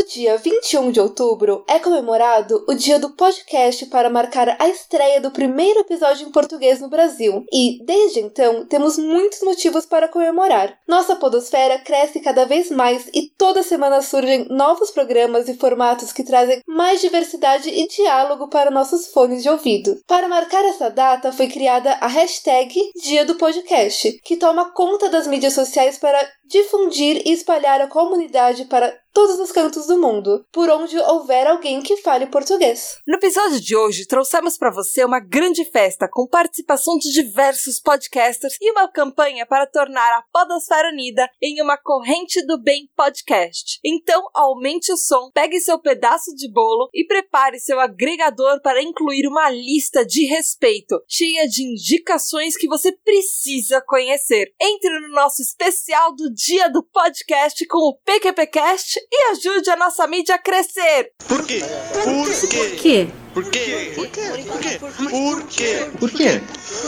No dia 21 de outubro é comemorado o dia do podcast para marcar a estreia do primeiro episódio em português no Brasil. E, desde então, temos muitos motivos para comemorar. Nossa podosfera cresce cada vez mais e toda semana surgem novos programas e formatos que trazem mais diversidade e diálogo para nossos fones de ouvido. Para marcar essa data foi criada a hashtag Dia do Podcast, que toma conta das mídias sociais para difundir e espalhar a comunidade para todos os cantos do mundo, por onde houver alguém que fale português. No episódio de hoje, trouxemos para você uma grande festa com participação de diversos podcasters e uma campanha para tornar a Podosfera Unida em uma corrente do bem podcast. Então, aumente o som, pegue seu pedaço de bolo e prepare seu agregador para incluir uma lista de respeito, cheia de indicações que você precisa conhecer. Entre no nosso especial do Dia do Podcast com o PQPcast e ajude a nossa mídia a crescer. Por quê? Por quê? Por quê? Por quê? Por quê? Por quê?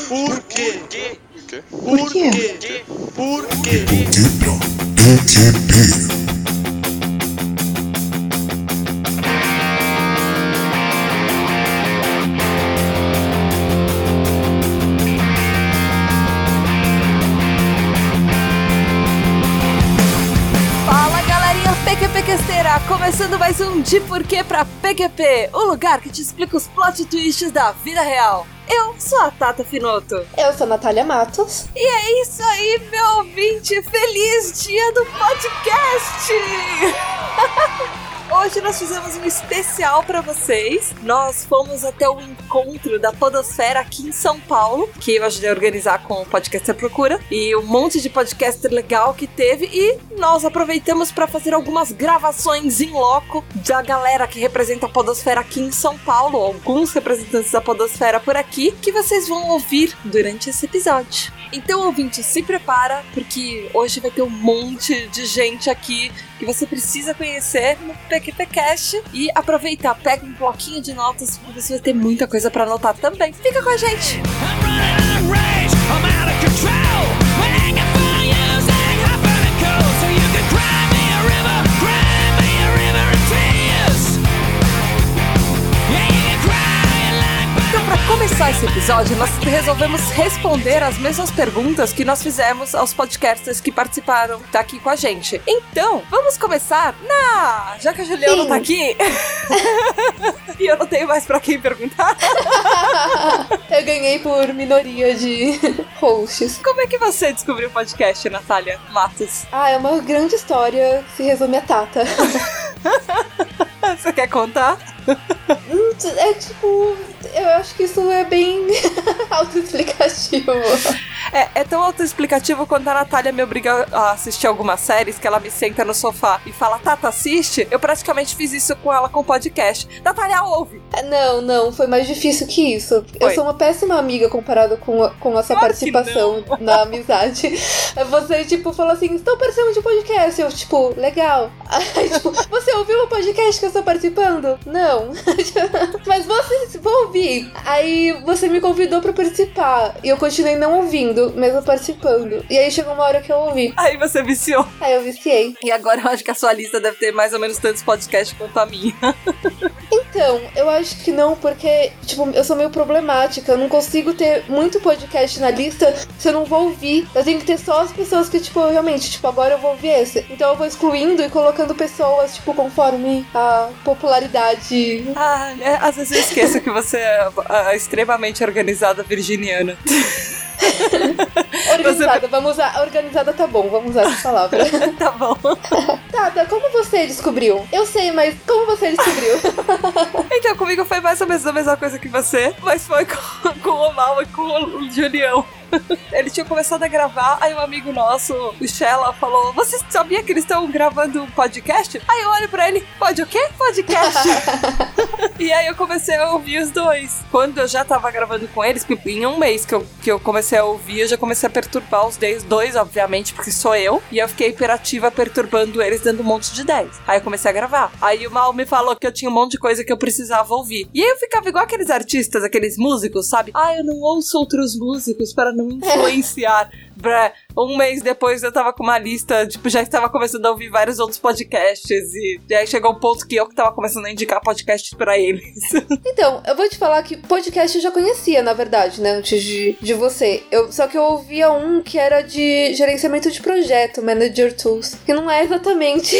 Por quê? Por quê? Por quê? Por quê? PQPquesteira, começando mais um De Porquê pra PQP, o lugar que te explica os plot twists da vida real. Eu sou a Tata Finoto. Eu sou a Natália Matos. E é isso aí, meu ouvinte! Feliz dia do podcast! Hoje nós fizemos um especial para vocês. Nós fomos até o encontro da Podosfera aqui em São Paulo, que eu ajudei a organizar com o Podcaster Procura, e um monte de podcaster legal que teve. E nós aproveitamos para fazer algumas gravações em loco da galera que representa a Podosfera aqui em São Paulo, alguns representantes da Podosfera por aqui, que vocês vão ouvir durante esse episódio. Então, ouvinte, se prepara, porque hoje vai ter um monte de gente aqui que você precisa conhecer PQPcast e aproveitar, pega um bloquinho de notas, porque você vai ter muita coisa para anotar também. Fica com a gente! Começar esse episódio, nós resolvemos responder as mesmas perguntas que nós fizemos aos podcasters que participaram daqui com a gente. Então, vamos começar na. Já que a Juliana não tá aqui. e eu não tenho mais pra quem perguntar. eu ganhei por minoria de hosts. Como é que você descobriu o podcast, Natália Matos? Ah, é uma grande história, se resume a Tata. Você quer contar? É tipo, eu acho que isso é bem autoexplicativo. É, é tão autoexplicativo quando a Natália me obriga a assistir algumas séries que ela me senta no sofá e fala, Tata, assiste. Eu praticamente fiz isso com ela com o podcast. Natália, ouve! É, não, não, foi mais difícil que isso. Foi. Eu sou uma péssima amiga comparada com, a, com a sua claro participação na amizade. Você, tipo, falou assim: estou participando de um podcast. Eu, tipo, legal. Aí, tipo, você ouviu o podcast que eu estou participando? Não. Mas você, vou ouvir. Aí você me convidou para participar. E eu continuei não ouvindo ouvindo, mesmo participando. E aí chegou uma hora que eu ouvi. Aí você viciou. Aí eu viciei. E agora eu acho que a sua lista deve ter mais ou menos tantos podcasts quanto a minha. então, eu acho que não, porque, tipo, eu sou meio problemática. Eu não consigo ter muito podcast na lista se eu não vou ouvir. Eu tenho que ter só as pessoas que, tipo, realmente, tipo, agora eu vou ouvir esse. Então eu vou excluindo e colocando pessoas, tipo, conforme a popularidade. Ah, é, às vezes eu esqueço que você é a extremamente organizada virginiana. organizada, vamos usar. Organizada tá bom, vamos usar essa palavra. tá bom. Tata, como você descobriu? Eu sei, mas como você descobriu? então, comigo foi mais ou menos a mesma coisa que você, mas foi com, com o Mal e com o Julião. Ele tinha começado a gravar, aí um amigo nosso, o Shella, falou: Você sabia que eles estão gravando um podcast? Aí eu olho pra ele: Pode o quê? Podcast. e aí eu comecei a ouvir os dois. Quando eu já tava gravando com eles, em um mês que eu, que eu comecei a ouvir, eu já comecei a perturbar os dois, obviamente, porque sou eu. E eu fiquei hiperativa perturbando eles, dando um monte de ideias. Aí eu comecei a gravar. Aí o Mal me falou que eu tinha um monte de coisa que eu precisava ouvir. E aí eu ficava igual aqueles artistas, aqueles músicos, sabe? Ah, eu não ouço outros músicos para não influenciar. Pra um mês depois eu tava com uma lista, tipo, já estava começando a ouvir vários outros podcasts e, e aí chegou um ponto que eu que tava começando a indicar podcasts pra eles. Então, eu vou te falar que podcast eu já conhecia, na verdade, né? Antes de, de você. Eu, só que eu ouvia um que era de gerenciamento de projeto, Manager Tools. Que não é exatamente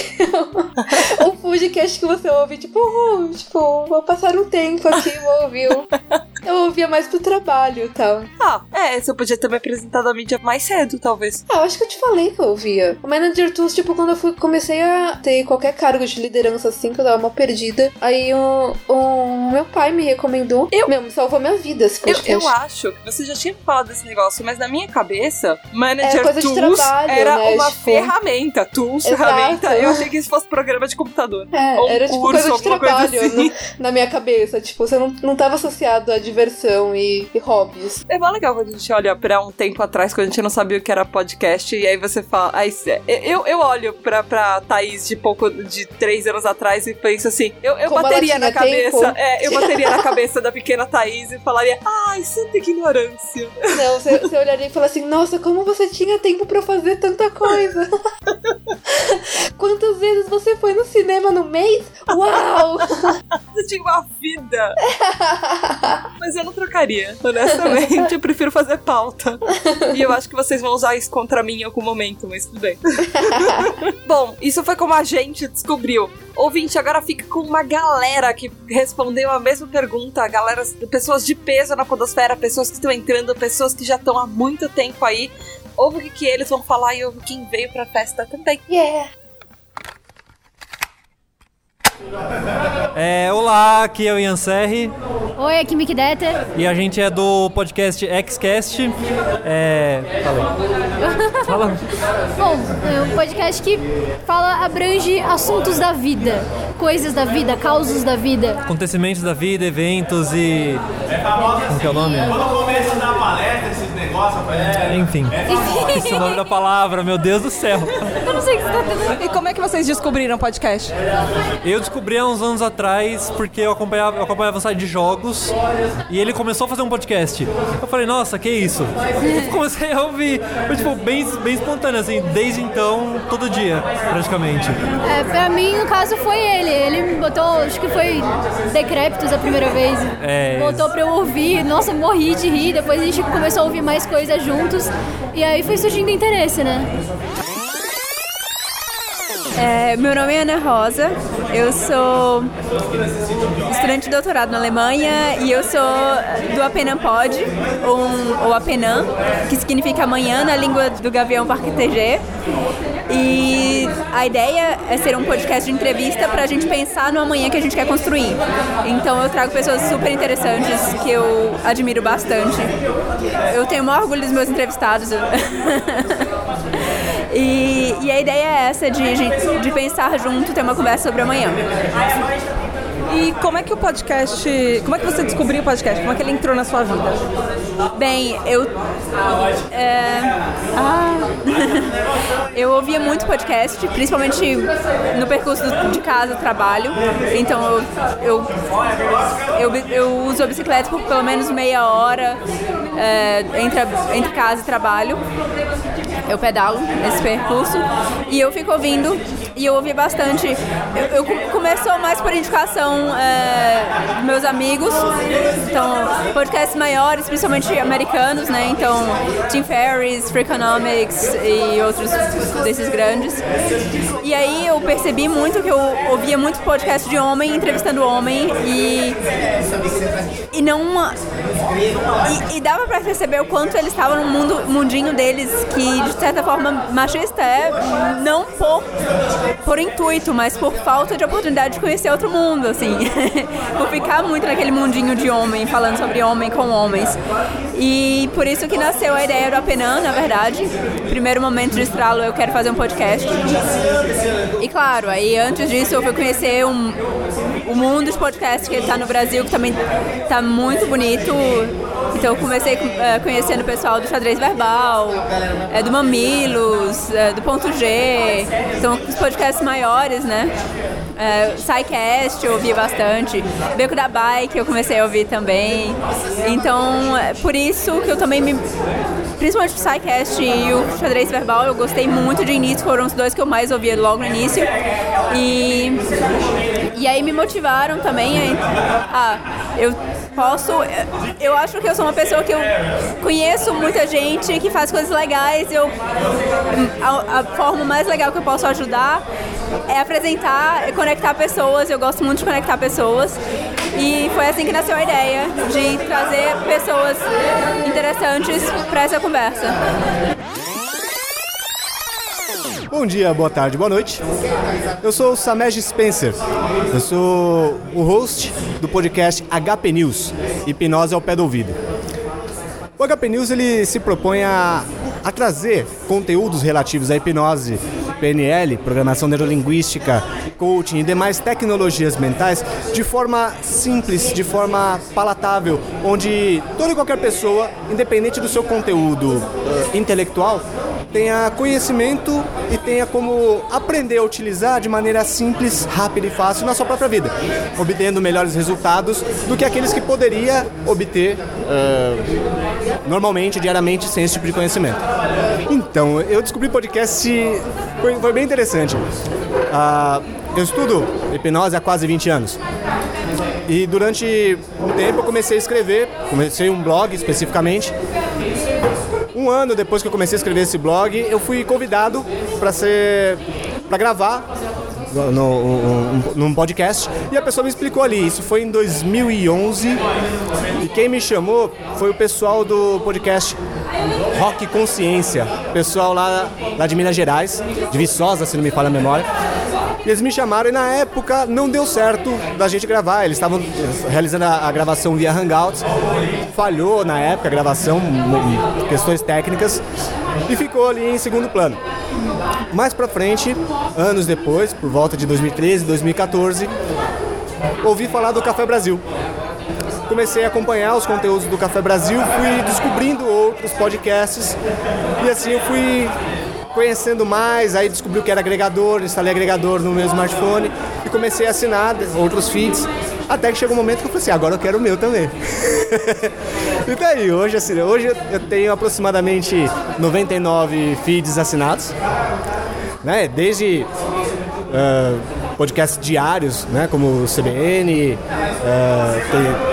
o podcast que você ouve, tipo, uh, tipo, vou passar um tempo aqui, vou ouvir. Eu ouvia mais pro trabalho e tal. ah, é, você podia ter me apresentado a mídia mais cedo, talvez. Ah, eu acho que eu te falei que eu ouvia. O Manager Tools, tipo, quando eu fui, comecei a ter qualquer cargo de liderança assim, que eu tava uma perdida. Aí o, o meu pai me recomendou. Eu- Meu, me salvou minha vida esse Eu, podcast. eu acho que você já tinha falado desse negócio, mas na minha cabeça, Manager É coisa de Tools trabalho, era né, uma tipo- ferramenta. Tools, Exato. ferramenta. Eu achei que isso fosse programa de computador. É, Ou um era tipo curso, coisa de alguma coisa trabalho assim. no- na minha cabeça. Tipo, você não, não tava associado a diversão e, e hobbies. É mó legal quando a gente olha pra um tempo atrás, quando a gente não sabia o que era podcast, e aí você fala. Aí, cê- eu, eu olho pra, pra Thaís de pouco de três anos atrás e penso assim, eu, eu Como bateria na cabeça. tempo. É, eu bateria na cabeça da pequena Thaís e falaria, ai, santa ignorância. Não, você, você olharia e falaria assim: Nossa, como você tinha tempo pra fazer tanta coisa? Quantas vezes você foi no cinema no mês? Uau! Eu tinha uma vida. Mas eu não trocaria, honestamente. Eu prefiro fazer pauta. E eu acho que vocês vão usar isso contra mim em algum momento, mas tudo bem. Bom, isso foi como a gente descobriu. Ouvinte, agora fica com uma galera que respondeu a mesma pergunta. Galera, pessoas de peso na podosfera, pessoas que estão entrando, pessoas que já estão há muito tempo aí. Ouve o que, que eles vão falar e ouve quem veio pra festa também. Yeah! É, olá, aqui é o Ian Serri Oi, aqui é Mick Detter. e a gente é do podcast Xcast. É. Fala. Fala. Bom, é um podcast que fala, abrange assuntos da vida, coisas da vida, causos da vida. Acontecimentos da vida, eventos e. Como que é o nome? começa a esses negócios, Enfim. Esse é o nome da palavra, meu Deus do céu. Eu não sei o que você tá. E como é que vocês descobriram o podcast? Eu descobri há uns anos atrás porque eu acompanhava, eu acompanhava um site de jogos e ele começou a fazer um podcast. Eu falei, nossa, que isso? Eu comecei a ouvir. Foi tipo, bem, bem espontâneo, assim, desde então, todo dia, praticamente. É, pra mim, no caso, foi ele. Ele me botou, acho que foi Decréptos a primeira vez. É, Botou pra eu ouvir. Nossa, morri de rir. Depois a gente começou a ouvir mais coisas juntos. E aí foi surgindo interesse, né? É, meu nome é Ana Rosa, eu sou estudante de doutorado na Alemanha e eu sou do Apenan Pod, ou, um- ou Apenan, que significa amanhã na língua do Gavião Parque TG. E a ideia é ser um podcast de entrevista para a gente pensar no amanhã que a gente quer construir. Então eu trago pessoas super interessantes que eu admiro bastante. Eu tenho o maior orgulho dos meus entrevistados. E, e a ideia é essa, de, de, de pensar junto, ter uma conversa sobre amanhã. E como é que o podcast. Como é que você descobriu o podcast? Como é que ele entrou na sua vida? Bem, eu. é, ah, eu ouvia muito podcast, principalmente no percurso de casa trabalho. Então eu, eu, eu, eu uso a bicicleta por pelo menos meia hora é, entre, entre casa e trabalho. Eu pedalo esse percurso e eu fico ouvindo e eu ouvi bastante. Eu, eu co- começou mais por indicação é, dos meus amigos, então podcasts maiores, principalmente americanos, né? Então Tim Ferriss, Freakonomics e outros desses grandes. E aí eu percebi muito que eu ouvia muito podcast de homem entrevistando homem e e não e, e dava pra perceber o quanto eles estavam num mundo, mundinho deles que de certa forma machista é não por por intuito, mas por falta de oportunidade de conhecer outro mundo, assim, por ficar muito naquele mundinho de homem, falando sobre homem com homens. E por isso que nasceu a ideia do Apenan, na verdade. Primeiro momento de estralo, eu quero fazer um podcast. E claro, aí antes disso eu fui conhecer um, o mundo de podcast que está no Brasil, que também está muito bonito. Então eu comecei eh, conhecendo o pessoal do xadrez verbal, eh, do Mamilos, eh, do Ponto G, então os podcasts maiores, né? É, SciCast eu ouvi bastante, Beco da Bike eu comecei a ouvir também. Então, é por isso que eu também me principalmente o Psycast e o Xadrez Verbal, eu gostei muito de início, foram os dois que eu mais ouvia logo no início. E, e aí me motivaram também a, a eu posso. Eu acho que eu sou uma pessoa que eu conheço muita gente que faz coisas legais. Eu, a, a forma mais legal que eu posso ajudar é apresentar, é conectar pessoas. Eu gosto muito de conectar pessoas. E foi assim que nasceu a ideia de trazer pessoas interessantes para essa conversa. Bom dia, boa tarde, boa noite. Eu sou o Samej Spencer. Eu sou o host do podcast HP News, Hipnose ao Pé do Ouvido. O HP News ele se propõe a, a trazer conteúdos relativos à hipnose, PNL, programação neurolinguística, coaching e demais tecnologias mentais de forma simples, de forma palatável, onde toda e qualquer pessoa, independente do seu conteúdo uh, intelectual, tenha conhecimento e tenha como aprender a utilizar de maneira simples, rápida e fácil na sua própria vida, obtendo melhores resultados do que aqueles que poderia obter uh, normalmente, diariamente, sem esse tipo de conhecimento. Então, eu descobri podcast, foi, foi bem interessante. Uh, eu estudo hipnose há quase 20 anos. E durante um tempo eu comecei a escrever, comecei um blog especificamente, um ano depois que eu comecei a escrever esse blog, eu fui convidado para ser para gravar no, num podcast e a pessoa me explicou ali. Isso foi em 2011 e quem me chamou foi o pessoal do podcast Rock Consciência, pessoal lá, lá de Minas Gerais, de Viçosa, se não me falha a memória. E eles me chamaram e na época não deu certo da gente gravar. Eles estavam realizando a, a, gravação via Hangouts. Falhou na época a gravação, questões técnicas, e ficou ali em segundo plano. Mais pra frente, anos depois, por volta de 2013, 2014, ouvi falar do Café Brasil comecei a acompanhar os conteúdos do Café Brasil, fui descobrindo outros podcasts e assim eu fui conhecendo mais, aí descobri que era agregador, instalei agregador no meu smartphone e comecei a assinar outros feeds. Até que chegou um momento que eu falei assim, agora eu quero o meu também. e daí, hoje, assim, hoje eu tenho aproximadamente 99 feeds assinados, né? Desde uh, podcasts diários, né? Como o CBN, uh, tem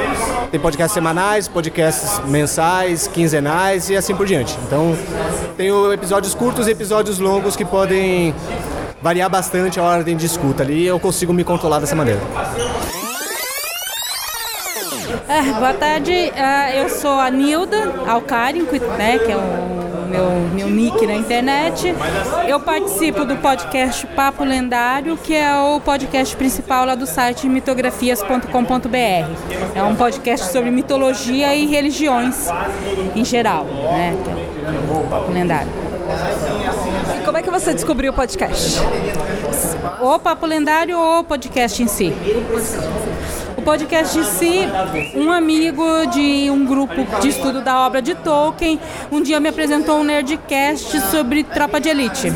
tem podcasts semanais, podcasts mensais, quinzenais e assim por diante. Então, tenho episódios curtos e episódios longos que podem variar bastante a ordem de escuta ali eu consigo me controlar dessa maneira. É, boa tarde, uh, eu sou a Nilda Alcari, né, que é o meu, meu nick na internet. Eu participo do podcast Papo Lendário, que é o podcast principal lá do site mitografias.com.br. É um podcast sobre mitologia e religiões em geral, né? É Papo Lendário. E como é que você descobriu o podcast? O Papo Lendário ou o podcast em si? O podcast em si, um amigo de um grupo de estudo da obra de Tolkien, um dia me apresentou um Nerdcast sobre Tropa de Elite.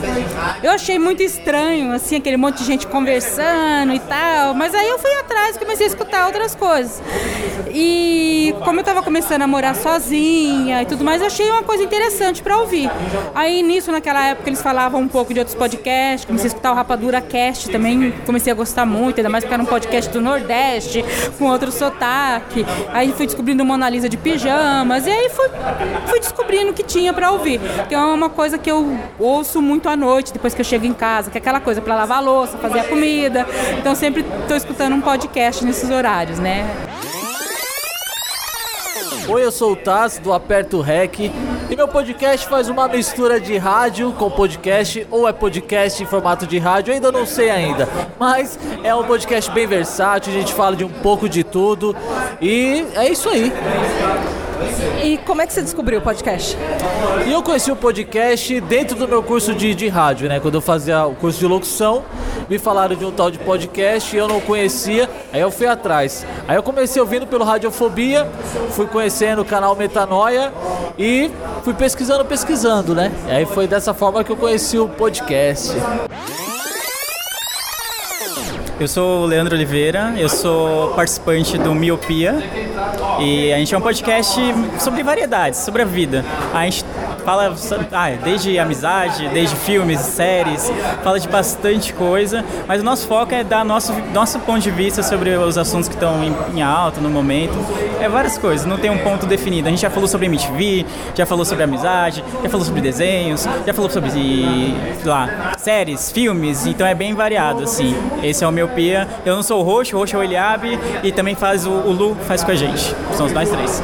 Eu achei muito estranho, assim, aquele monte de gente conversando e tal, mas aí eu fui atrás e comecei a escutar outras coisas. E como eu estava começando a morar sozinha e tudo mais, eu achei uma coisa interessante para ouvir. Aí nisso, naquela época, eles falavam um pouco de outros podcasts, comecei a escutar o Rapadura Cast também, comecei a gostar muito, ainda mais porque era um podcast do Nordeste, com outro sotaque. Aí fui descobrindo Mona Lisa de pijamas, e aí fui, fui descobrindo o que tinha para ouvir. Que é uma coisa que eu ouço muito à noite, depois que eu chego em casa, que é aquela coisa para lavar a louça, fazer a comida. Então sempre estou escutando um podcast nesses horários, né? Oi, eu sou o Taz do Aperto Rec e meu podcast faz uma mistura de rádio com podcast ou é podcast em formato de rádio, ainda não sei ainda, mas é um podcast bem versátil, a gente fala de um pouco de tudo e é isso aí. E como é que você descobriu o podcast? Eu conheci o podcast dentro do meu curso de, de rádio, né? Quando eu fazia o curso de locução, me falaram de um tal de podcast e eu não conhecia, aí eu fui atrás. Aí eu comecei ouvindo pelo Radiofobia, fui conhecendo o canal Metanoia e fui pesquisando, pesquisando, né? E aí foi dessa forma que eu conheci o podcast. Eu sou o Leandro Oliveira, eu sou participante do Miopia e a gente é um podcast sobre variedades, sobre a vida. A gente fala ah, desde amizade, desde filmes, séries, fala de bastante coisa, mas o nosso foco é dar nosso, nosso ponto de vista sobre os assuntos que estão em, em alta no momento. É várias coisas, não tem um ponto definido. A gente já falou sobre MTV, já falou sobre amizade, já falou sobre desenhos, já falou sobre lá, séries, filmes, então é bem variado, assim. Esse é o meu Pia. Eu não sou o Roxo, o Roxo é o Eliabe e também faz o, o Lu, faz com a gente. São os mais três.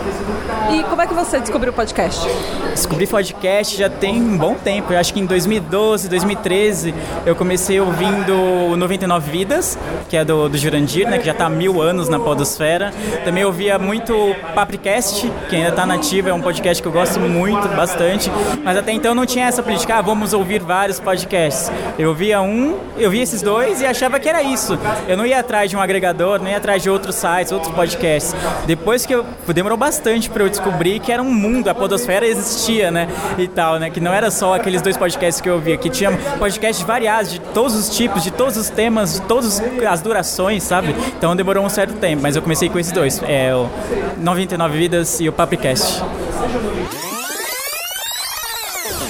E como é que você descobriu o podcast? Descobri podcast já tem um bom tempo. Eu acho que em 2012, 2013, eu comecei ouvindo o 99 Vidas, que é do, do Jurandir, né, que já está há mil anos na podosfera. Também ouvia muito Papricast, que ainda está nativo, é um podcast que eu gosto muito, bastante. Mas até então não tinha essa política, ah, vamos ouvir vários podcasts. Eu via um, eu via esses dois e achava que era isso. Eu não ia atrás de um agregador, ia atrás de outros sites, outros podcasts. Depois que eu... Demorou bastante para eu descobrir que era um mundo, a podosfera existia, né? E tal, né? Que não era só aqueles dois podcasts que eu via, que tinha podcasts variados, de todos os tipos, de todos os temas, de todas as durações, sabe? Então demorou um certo tempo, mas eu comecei com esses dois. É o 99 Vidas e o Papricast.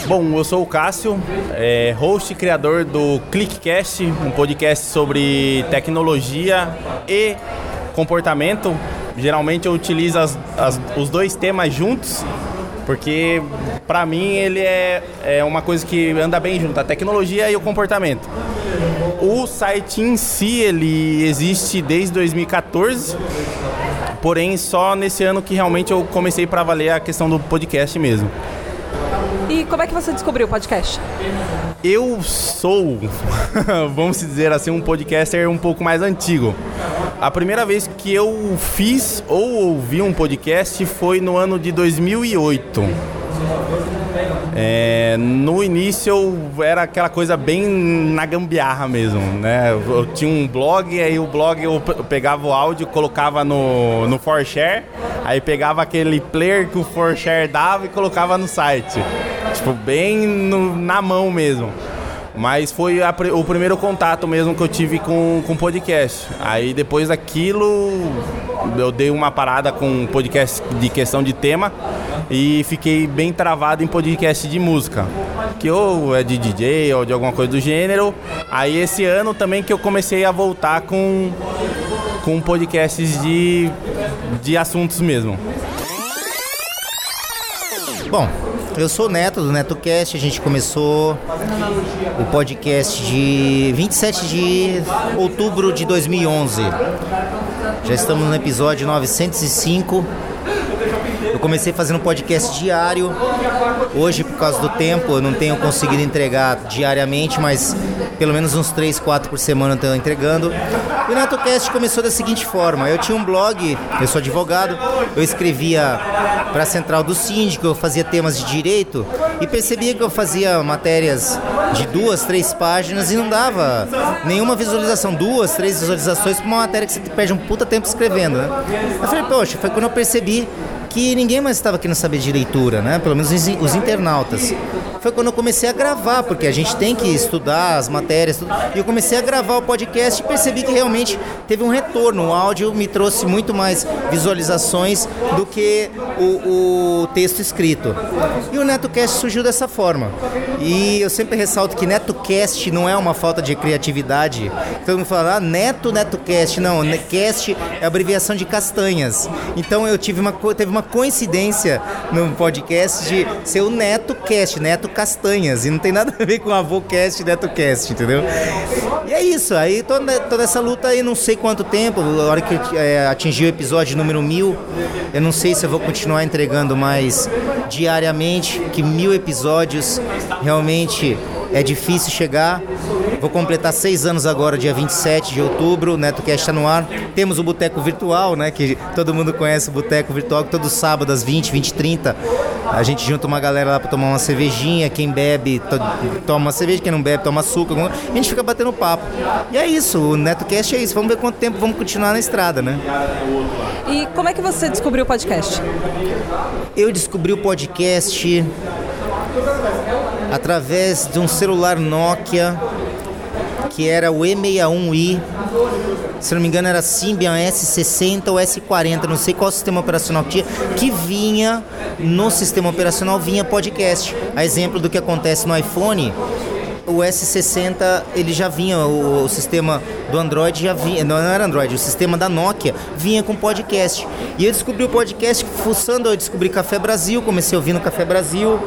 Bom, eu sou o Cássio, é, host e criador do ClickCast, um podcast sobre tecnologia e comportamento. Geralmente eu utilizo as, as, os dois temas juntos, porque para mim ele é, é uma coisa que anda bem junto, a tecnologia e o comportamento. O site em si ele existe desde 2014, porém só nesse ano que realmente eu comecei para valer a questão do podcast mesmo. E como é que você descobriu o podcast? Eu sou, vamos dizer assim, um podcaster um pouco mais antigo. A primeira vez que eu fiz ou ouvi um podcast foi no ano de 2008. É, no início eu era aquela coisa bem na gambiarra mesmo, né? Eu tinha um blog, aí o blog eu pegava o áudio, colocava no, no ForShare, aí pegava aquele player que o ForShare dava e colocava no site. Tipo, bem no, na mão mesmo. Mas foi a, o primeiro contato mesmo que eu tive com o podcast. Aí depois daquilo, eu dei uma parada com podcast de questão de tema e fiquei bem travado em podcast de música. Que ou é de DJ ou de alguma coisa do gênero. Aí esse ano também que eu comecei a voltar com, com podcasts de, de assuntos mesmo. Bom, eu sou Neto do NetoCast, a gente começou o podcast de 27 de outubro de 2011. Já estamos no episódio 905. Eu comecei fazendo podcast diário. Hoje, por causa do tempo, eu não tenho conseguido entregar diariamente, mas pelo menos uns 3, 4 por semana eu estou entregando. E o NetoCast começou da seguinte forma: eu tinha um blog, eu sou advogado, eu escrevia para a central do síndico, eu fazia temas de direito e percebia que eu fazia matérias de duas, três páginas e não dava nenhuma visualização, duas, três visualizações para uma matéria que você perde um puta tempo escrevendo, né? Eu falei, poxa, foi quando eu percebi que ninguém mais estava querendo saber de leitura, né? Pelo menos os internautas. Foi quando eu comecei a gravar, porque a gente tem que estudar as matérias, tudo. e eu comecei a gravar o podcast e percebi que realmente teve um retorno. O áudio me trouxe muito mais visualizações do que o, o texto escrito. E o NetoCast surgiu dessa forma. E eu sempre ressalto que NetoCast não é uma falta de criatividade. Todo mundo fala, ah, Neto, NetoCast. Não, Cast é abreviação de castanhas. Então eu tive uma, teve uma uma coincidência no podcast de ser o Neto Cast, Neto Castanhas, e não tem nada a ver com Avô Cast, Neto Cast, entendeu? E é isso, aí toda, toda essa luta aí, não sei quanto tempo, a hora que é, o episódio número mil, eu não sei se eu vou continuar entregando mais diariamente, que mil episódios realmente é difícil chegar. Vou completar seis anos agora, dia 27 de outubro, o NetoCast está no ar. Temos o Boteco Virtual, né? Que todo mundo conhece o Boteco Virtual, que todo sábado às 20, 20 30 a gente junta uma galera lá para tomar uma cervejinha. Quem bebe, to toma uma cerveja, quem não bebe, toma açúcar. A gente fica batendo papo. E é isso, o NetoCast é isso. Vamos ver quanto tempo vamos continuar na estrada, né? E como é que você descobriu o podcast? Eu descobri o podcast através de um celular Nokia que era o E61i se não me engano era Symbian S60 ou S40, não sei qual sistema operacional que tinha, que vinha no sistema operacional vinha podcast. A exemplo do que acontece no iPhone, o S60 ele já vinha, o, o sistema do Android já vinha, não era Android, o sistema da Nokia vinha com podcast. E eu descobri o podcast fuçando, eu descobri Café Brasil, comecei ouvindo Café Brasil,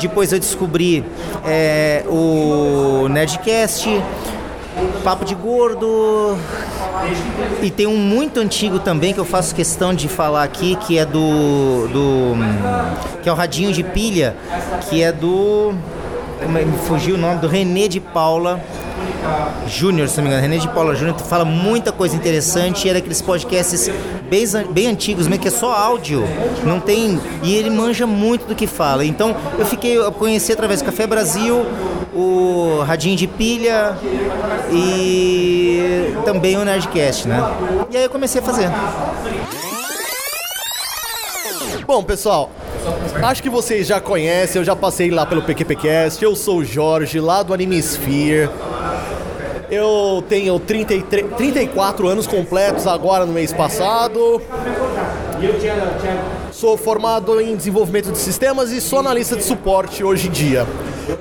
depois eu descobri é, o Nerdcast, Papo de Gordo. E tem um muito antigo também que eu faço questão de falar aqui, que é do. do que é o Radinho de Pilha, que é do. É, me fugiu o nome? Do René de Paula. Júnior, se não me engano, René de Paula Júnior fala muita coisa interessante. Era aqueles podcasts bem, bem antigos, mesmo que é só áudio, não tem. E ele manja muito do que fala. Então eu fiquei, eu conheci através do Café Brasil, o Radinho de Pilha e também o Nerdcast, né? E aí eu comecei a fazer. Bom, pessoal, acho que vocês já conhecem, eu já passei lá pelo PQPcast, eu sou o Jorge, lá do Animesphere. Eu tenho 33, 34 anos completos agora no mês passado. Sou formado em desenvolvimento de sistemas e sou analista de suporte hoje em dia.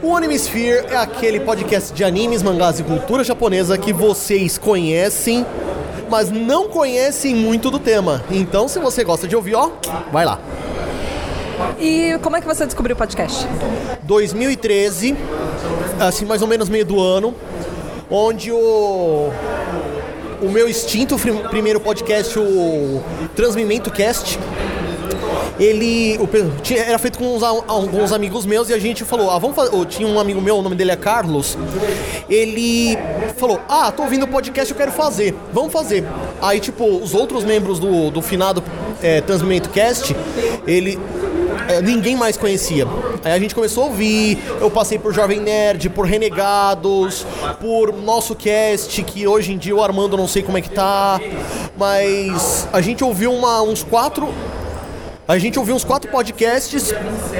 O Animesphere é aquele podcast de animes, mangás e cultura japonesa que vocês conhecem, mas não conhecem muito do tema. Então, se você gosta de ouvir, ó, vai lá. E como é que você descobriu o podcast? 2013, assim, mais ou menos meio do ano, onde o o meu fri- primeiro podcast, o Transmimento Cast, ele o era feito com uns, alguns amigos meus e a gente falou, ah, vamos fazer. oh, Tinha um amigo meu, o nome dele é Carlos. Ele falou, ah, tô ouvindo o podcast, eu quero fazer, vamos fazer. Aí, tipo, os outros membros do, do finado é, Transmimento Cast, ele ninguém mais conhecia. Aí a gente começou a ouvir, eu passei por Jovem Nerd, por Renegados, por nosso cast, que hoje em dia o Armando não sei como é que tá, mas a gente ouviu uma- uns quatro. A gente ouviu uns quatro podcasts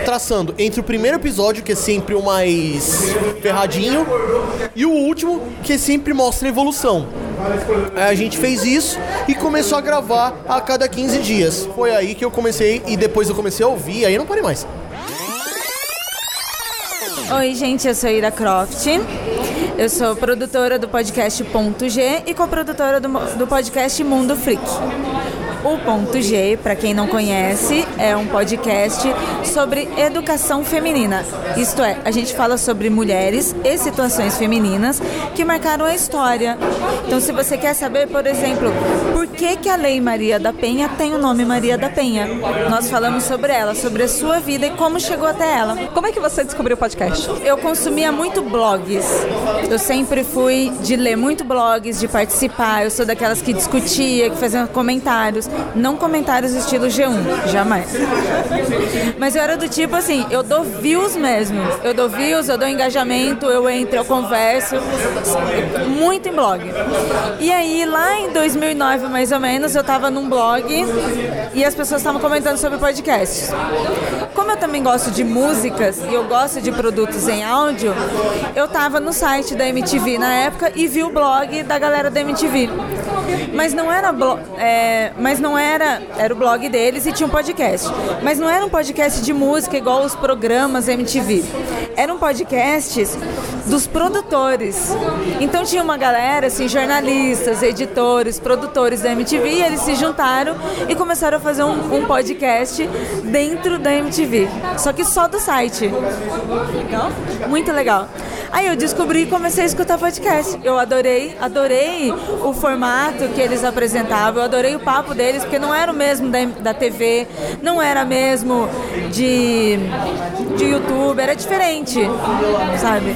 traçando entre o primeiro episódio, que é sempre o mais ferradinho, e o último, que sempre mostra a evolução. Aí a gente fez isso e começou a gravar a cada 15 dias. Foi aí que eu comecei e depois eu comecei a ouvir, aí não parei mais. Oi, gente, eu sou Ira Croft. Eu sou produtora do podcast Ponto G e coprodutora do, do podcast Mundo Freak. O Ponto G, para quem não conhece, é um podcast sobre educação feminina. Isto é, a gente fala sobre mulheres e situações femininas que marcaram a história. Então, se você quer saber, por exemplo, por que, que a Lei Maria da Penha tem o nome Maria da Penha, nós falamos sobre ela, sobre a sua vida e como chegou até ela. Como é que você descobriu o podcast? Eu consumia muito blogs. Eu sempre fui de ler muito blogs, de participar. Eu sou daquelas que discutia, que fazia comentários. Não comentários estilo G1, jamais. Mas eu era do tipo assim, eu dou views mesmo. Eu dou views, eu dou engajamento, eu entro, eu converso. Muito em blog. E aí, lá em 2009, mais ou menos, eu tava num blog e as pessoas estavam comentando sobre podcasts. Como eu também gosto de músicas e eu gosto de produtos em áudio, eu tava no site da MTV na época e vi o blog da galera da MTV. Mas não era blo- é, mas não era era o blog deles e tinha um podcast. Mas não era um podcast de música igual os programas MTV. Eram podcasts dos produtores. Então tinha uma galera assim, jornalistas, editores, produtores da MTV, e eles se juntaram e começaram a fazer um, um podcast dentro da MTV. Só que só do site. Legal? Muito legal. Aí eu descobri e comecei a escutar podcast. Eu adorei, adorei o formato que eles apresentavam, eu adorei o papo deles, porque não era o mesmo da, da TV, não era mesmo de, de YouTube, era diferente, sabe?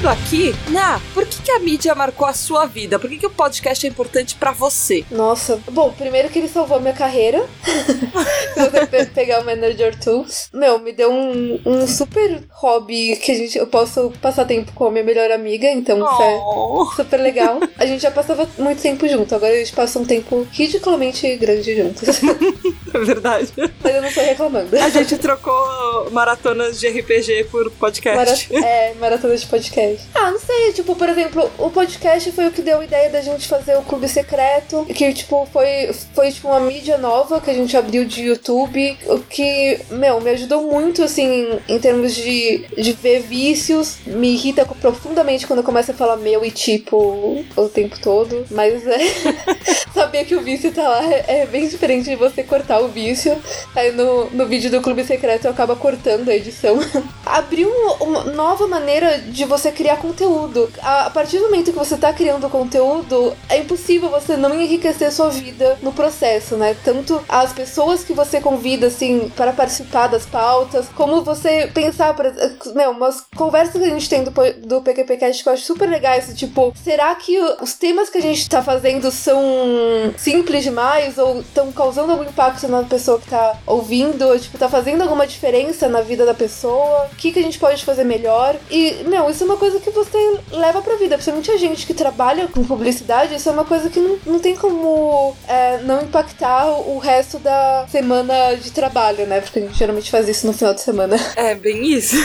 Voltando aqui, Ná, por que, que a mídia marcou a sua vida? Por que, que o podcast é importante pra você? Nossa, bom, primeiro que ele salvou minha carreira. Pe- pegar o Manager Tools. Meu, me deu um, um super hobby que a gente, eu posso passar tempo com a minha melhor amiga, então isso é super legal. A gente já passava muito tempo junto, agora a gente passa um tempo ridiculamente grande juntos. É verdade. Mas eu não tô reclamando. A gente trocou maratonas de RPG por podcast. Mara- é, maratona de podcast. Ah, não sei, tipo, por exemplo, o podcast foi o que deu a ideia da gente fazer o Clube Secreto, que, tipo, foi, foi tipo, uma mídia nova que a gente abriu de YouTube, o que, meu, me ajudou muito, assim, em termos de, de ver vícios, me irrita profundamente quando eu começo a falar meu e tipo o tempo todo, mas é, saber que o vício tá lá é, é bem diferente de você cortar o vício. Aí no, no vídeo do Clube Secreto eu acabo cortando a edição. Abriu uma nova maneira de você criar conteúdo. A, a partir do momento que você tá criando conteúdo, é impossível você não enriquecer sua vida no processo, né? Tanto as pessoas que você convida, assim, para participar das pautas, como você pensar, por meu, umas conversas que a gente tem do, do PQPcast que eu acho super legais, tipo, será que os temas que a gente tá fazendo são simples demais ou estão causando algum impacto na pessoa que tá ouvindo, ou, tipo, tá fazendo alguma diferença na vida da pessoa? O que, que a gente pode fazer melhor? E, meu, isso é uma coisa que você leva pra vida, principalmente a gente que trabalha com publicidade, isso é uma coisa que não, não tem como é, não impactar o resto da semana de trabalho, né? Porque a gente geralmente faz isso no final de semana. É, bem isso.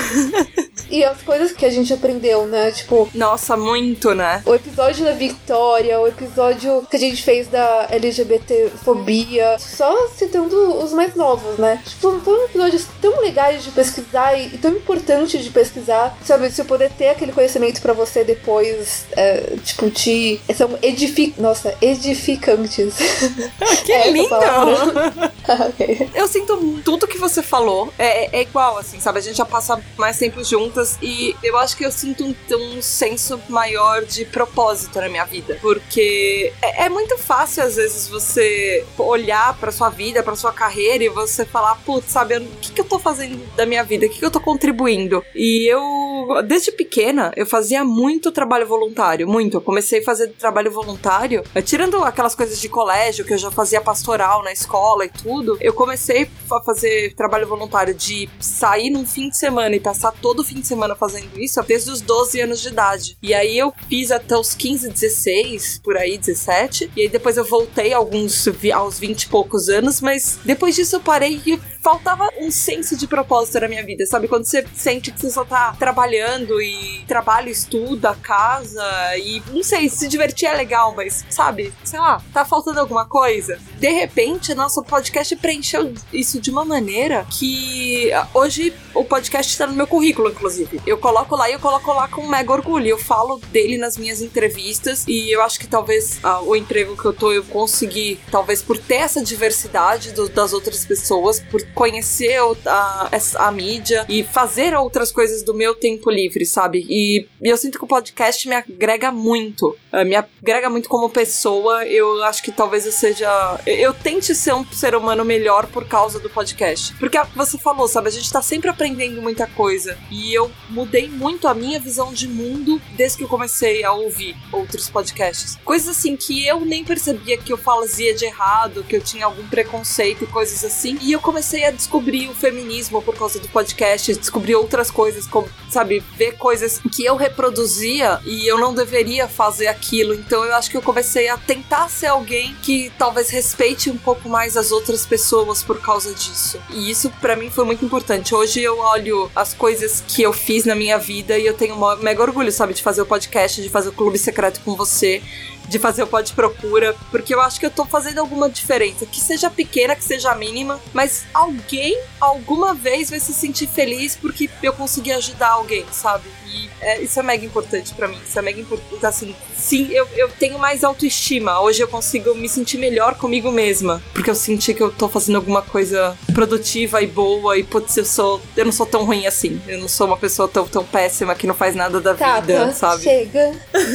E as coisas que a gente aprendeu, né? Tipo. Nossa, muito, né? O episódio da Victoria, o episódio que a gente fez da LGBTfobia, só citando os mais novos, né? Tipo, foram episódios tão legais de pesquisar e, e tão importantes de pesquisar, sabe? Se eu poder ter aquele conhecimento pra você depois, é, tipo, te. São edific... Nossa, edificantes. Que É lindo! palavra. Ok. Eu sinto tudo que você falou. É, é igual, assim, sabe? A gente já passa mais tempo juntas e eu acho que eu sinto um, um senso maior de propósito na minha vida. Porque é, é muito fácil, às vezes, você olhar pra sua vida, pra sua carreira e você falar, putz, sabe, o que, que eu tô fazendo da minha vida? O que, que eu tô contribuindo? E eu, desde pequena, eu fazia muito trabalho voluntário, muito. Eu comecei a fazer trabalho voluntário, eh, tirando aquelas coisas de colégio, que eu já fazia pastoral na escola e tudo, eu comecei a fazer trabalho voluntário de sair num fim de semana e passar todo fim de semana fazendo isso desde os 12 anos de idade. E aí eu fiz até os 15, 16, por aí, 17. E aí depois eu voltei alguns aos 20 e poucos anos, mas depois disso eu parei e faltava um senso de propósito na minha vida, sabe? Quando você sente que você só tá trabalhando e trabalho, estuda, casa e não sei, se divertir é legal, mas sabe? Sei lá, tá faltando alguma coisa. De repente, nosso podcast preencheu isso de uma maneira que ah, hoje o podcast tá no meu currículo, inclusive. Eu coloco lá e eu coloco lá com mega orgulho. Eu falo dele nas minhas entrevistas e eu acho que talvez ah, o emprego que eu tô eu consegui, talvez por ter essa diversidade do- das outras pessoas, por conhecer a, essa- a mídia e fazer outras coisas do meu tempo livre, sabe? E, e eu sinto que o podcast me agrega muito. Ah, me agrega muito como pessoa. Eu acho que talvez eu seja. Eu, tente ser um ser humano melhor por causa do podcast. Porque a- você falou, sabe? A gente tá sempre aprendendo muita coisa. E eu mudei muito a minha visão de mundo desde que eu comecei a ouvir outros podcasts. Coisas assim que eu nem percebia que eu fazia de errado, que eu tinha algum preconceito e coisas assim. E eu comecei a descobrir o feminismo por causa do podcast, descobrir outras coisas, como, sabe, ver coisas que eu reproduzia e eu não deveria fazer aquilo. Então eu acho que eu comecei a tentar ser alguém que talvez respeite um pouco mais as outras pessoas por causa disso. E isso pra mim foi muito importante. Hoje eu olho as coisas que eu fiz na minha vida e eu tenho mega orgulho, sabe, de fazer o podcast, de fazer o clube secreto com você de fazer o Pode Procura, porque eu acho que eu tô fazendo alguma diferença, que seja pequena, que seja mínima, mas alguém alguma vez vai se sentir feliz porque eu consegui ajudar alguém, sabe? E é, isso é mega importante pra mim, isso é mega importante, assim, sim, eu, eu tenho mais autoestima, hoje eu consigo me sentir melhor comigo mesma, porque eu senti que eu tô fazendo alguma coisa produtiva e boa e putz, eu sou, eu não sou tão ruim assim, eu não sou uma pessoa tão, tão péssima que não faz nada da vida, Tata, sabe? chega.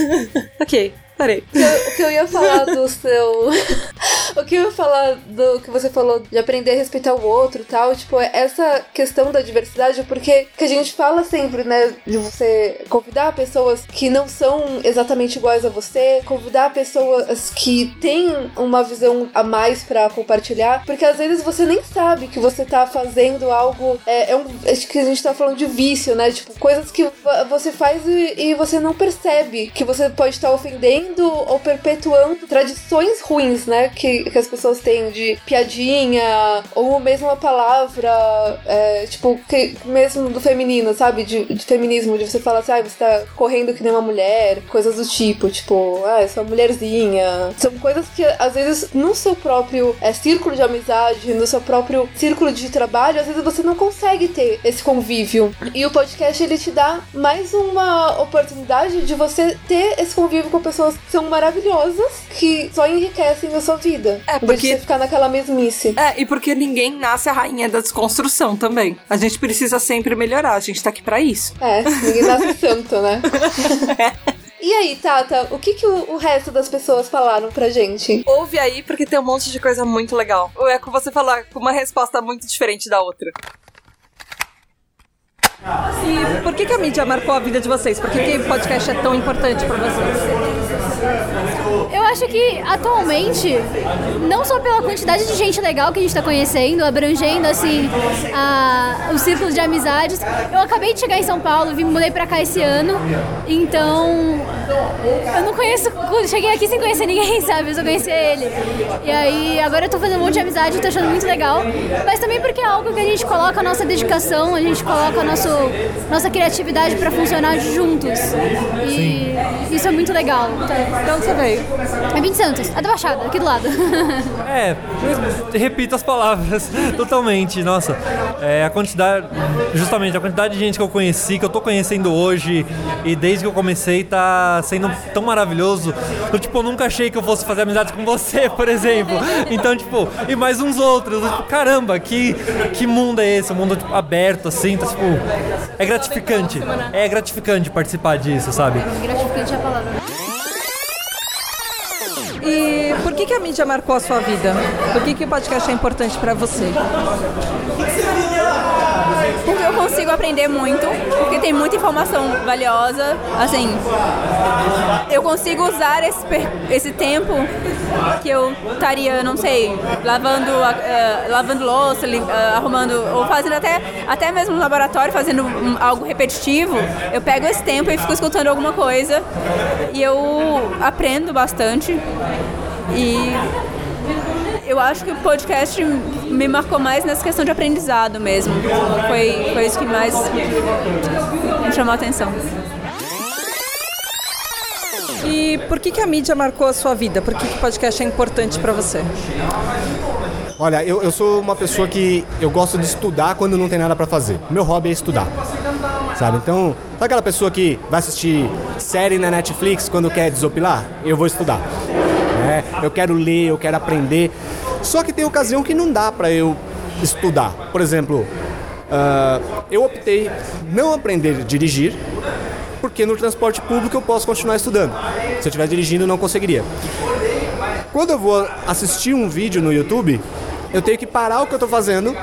ok, parei. O que eu- ia falar do seu. O que eu ia falar do que você falou de aprender a respeitar o outro e tal, tipo, é essa questão da diversidade, porque que a gente fala sempre, né, de você convidar pessoas que não são exatamente iguais a você, convidar pessoas que têm uma visão a mais pra compartilhar, porque às vezes você nem sabe que você tá fazendo algo, é, é um, acho que a gente tá falando de vício, né, tipo, coisas que vo- você faz e, e você não percebe que você pode estar ofendendo ou perpetuando tradições ruins, né? Que, que as pessoas têm de piadinha, ou mesmo a palavra, é, tipo, que, mesmo do feminino, sabe? De, de feminismo, de você falar assim, ah, você tá correndo que nem uma mulher, coisas do tipo, tipo, ah, eu sou mulherzinha. São coisas que, às vezes, no seu próprio é, círculo de amizade, no seu próprio círculo de trabalho, às vezes você não consegue ter esse convívio. E o podcast, ele te dá mais uma oportunidade de você ter esse convívio com pessoas são maravilhosas, que só enriquecem a sua vida. É, porque- você ficar naquela mesmice. É, e porque ninguém nasce a rainha da desconstrução também. A gente precisa sempre melhorar, a gente tá aqui pra isso. É, ninguém nasce santo, né? E aí, Tata, o que, que o, o resto das pessoas falaram pra gente? Ouve aí, porque tem um monte de coisa muito legal. É com você falar com uma resposta muito diferente da outra. E por que, que a mídia marcou a vida de vocês? Por que, que o podcast é tão importante pra vocês? Eu acho que atualmente, não só pela quantidade de gente legal que a gente tá conhecendo, abrangendo assim a, o círculo de amizades, eu acabei de chegar em São Paulo, vim mudei pra cá esse ano, então eu não conheço, cheguei aqui sem conhecer ninguém, sabe? Eu só conheci ele. E aí agora eu tô fazendo um monte de amizade, tô achando muito legal, mas também porque é algo que a gente coloca a nossa dedicação, a gente coloca a nosso, nossa criatividade pra funcionar juntos. E isso é muito legal. De onde você veio? É 20 Santos, é da Baixada, aqui do lado. É, repito as palavras totalmente. Nossa, é, a quantidade, justamente a quantidade de gente que eu conheci, que eu tô conhecendo hoje e desde que eu comecei tá sendo tão maravilhoso. Eu, tipo, eu nunca achei que eu fosse fazer amizade com você, por exemplo. Então, tipo, e mais uns outros. Eu, tipo, caramba, que, que mundo é esse? Um mundo tipo, aberto, assim, tá, tipo, é gratificante. É gratificante participar disso, sabe? Gratificante é a palavra. Por que, que a mídia marcou a sua vida? Por que, que o podcast é importante pra você? Consigo aprender muito, porque tem muita informação valiosa. Assim, eu consigo usar esse, esse tempo que eu estaria, não sei, lavando, eh, lavando louça, eh, arrumando, ou fazendo até, até mesmo no laboratório, fazendo um- algo repetitivo. Eu pego esse tempo e fico escutando alguma coisa e eu aprendo bastante. E eu acho que o podcast me marcou mais nessa questão de aprendizado mesmo. Foi, foi isso que mais me chamou a atenção. E por que, que a mídia marcou a sua vida? Por que, que o podcast é importante pra você? Olha, eu, eu sou uma pessoa que eu gosto de estudar quando não tem nada pra fazer. Meu hobby é estudar. Sabe? Então, sabe aquela pessoa que vai assistir série na Netflix quando quer desopilar? Eu vou estudar. Né? Eu quero ler, eu quero aprender. Só que tem ocasião que não dá pra eu estudar. Por exemplo, ah, eu optei não aprender a dirigir porque no transporte público eu posso continuar estudando. Se eu estiver dirigindo, eu não conseguiria. Quando eu vou assistir um vídeo no YouTube, eu tenho que parar o que eu estou fazendo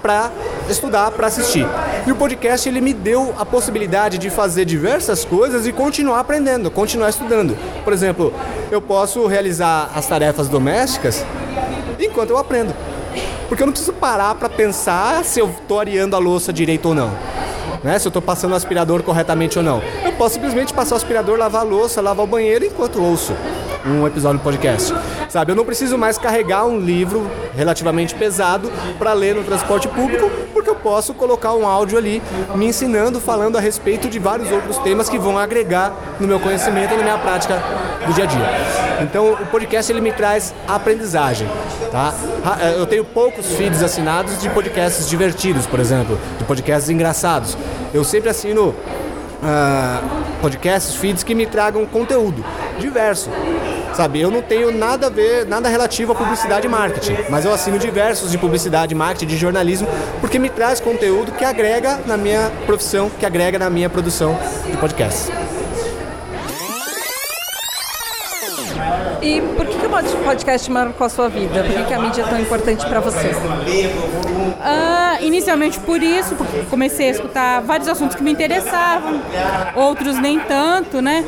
para estudar, para assistir. E o podcast ele me deu a possibilidade de fazer diversas coisas e continuar aprendendo, continuar estudando. Por exemplo, eu posso realizar as tarefas domésticas enquanto eu aprendo. Porque eu não preciso parar para pensar se eu estou areando a louça direito ou não. Né? Se eu estou passando o aspirador corretamente ou não. Eu posso simplesmente passar o aspirador, lavar a louça, lavar o banheiro enquanto ouço um episódio do podcast. Sabe, eu não preciso mais carregar um livro relativamente pesado para ler no transporte público, porque eu posso colocar um áudio ali me ensinando, falando a respeito de vários outros temas que vão agregar no meu conhecimento e na minha prática do dia a dia. Então, o podcast ele me traz aprendizagem, tá? Ra- Eu tenho poucos feeds assinados de podcasts divertidos, por exemplo, de podcasts engraçados. Eu sempre assino ah, podcasts, feeds que me tragam conteúdo diverso. Sabe, eu não tenho nada a ver, nada relativo à publicidade e marketing, mas eu assino diversos de publicidade, marketing, de jornalismo, porque me traz conteúdo que agrega na minha profissão, que agrega na minha produção de podcast. E por que, que o pod- podcast marcou a sua vida? Por que, que a mídia é tão importante para você? Ah, inicialmente por isso, porque comecei a escutar vários assuntos que me interessavam, outros nem tanto, né?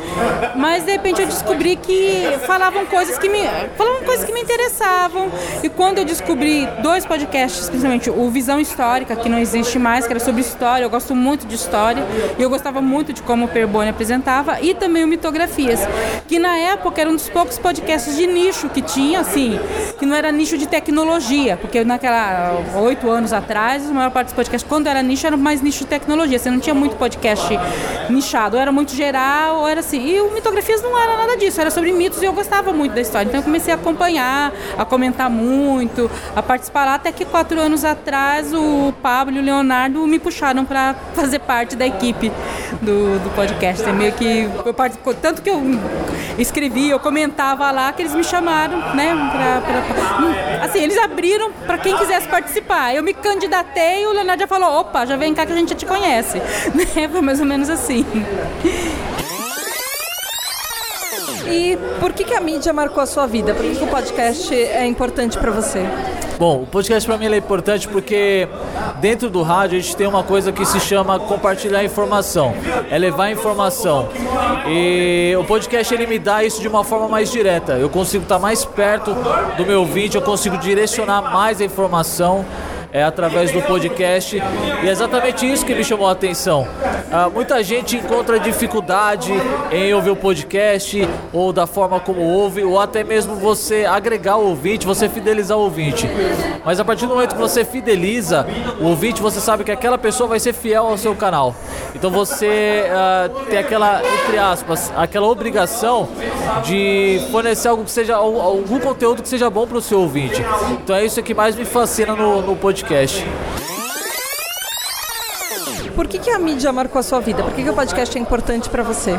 Mas de repente eu descobri que falavam coisas que me falavam coisas que me interessavam. E quando eu descobri dois podcasts, principalmente o Visão Histórica, que não existe mais, que era sobre história, eu gosto muito de história, e eu gostava muito de como o Perbone apresentava, e também o Mitografias, que na época era um dos poucos podcasts de nicho que tinha, assim, que não era nicho de tecnologia, porque naquela oito anos atrás, a maior parte dos podcasts, quando era nicho, era mais nicho de tecnologia. Você não tinha muito podcast nichado, ou era muito geral, ou era assim. E o Mitografias não era nada disso, era sobre mitos e eu gostava muito da história. Então eu comecei a acompanhar, a comentar muito, a participar lá, até que quatro anos atrás o Pablo e o Leonardo me puxaram para fazer parte da equipe do, do podcast. É meio que eu participo, tanto que eu escrevi, eu comentava lá que eles me chamaram, né? Pra, pra- pra- assim, eles abriram para quem quisesse participar. Eu me candidatei e o Leonardo já falou: opa, já vem cá que a gente já te conhece. Né? Foi mais ou menos assim. E por que, que a mídia marcou a sua vida? Por que, que o podcast é importante para você? Bom, o podcast para mim é importante porque dentro do rádio a gente tem uma coisa que se chama compartilhar informação, é levar informação. E o podcast ele me dá isso de uma forma mais direta. Eu consigo estar mais perto do meu ouvinte, eu consigo direcionar mais a informação é, através do podcast. E é exatamente isso que me chamou a atenção. Ah, muita gente encontra dificuldade em ouvir o podcast, ou da forma como ouve, ou até mesmo você agregar o ouvinte, você fidelizar o ouvinte. Mas a partir do momento que você fideliza o ouvinte, você sabe que aquela pessoa vai ser fiel ao seu canal. Então você ah, tem aquela, entre aspas, aquela obrigação de fornecer algo que seja algum conteúdo que seja bom para o seu ouvinte. Então é isso que mais me fascina no, no podcast podcast. Por que, que a mídia marcou a sua vida? Por que, que o podcast é importante para você?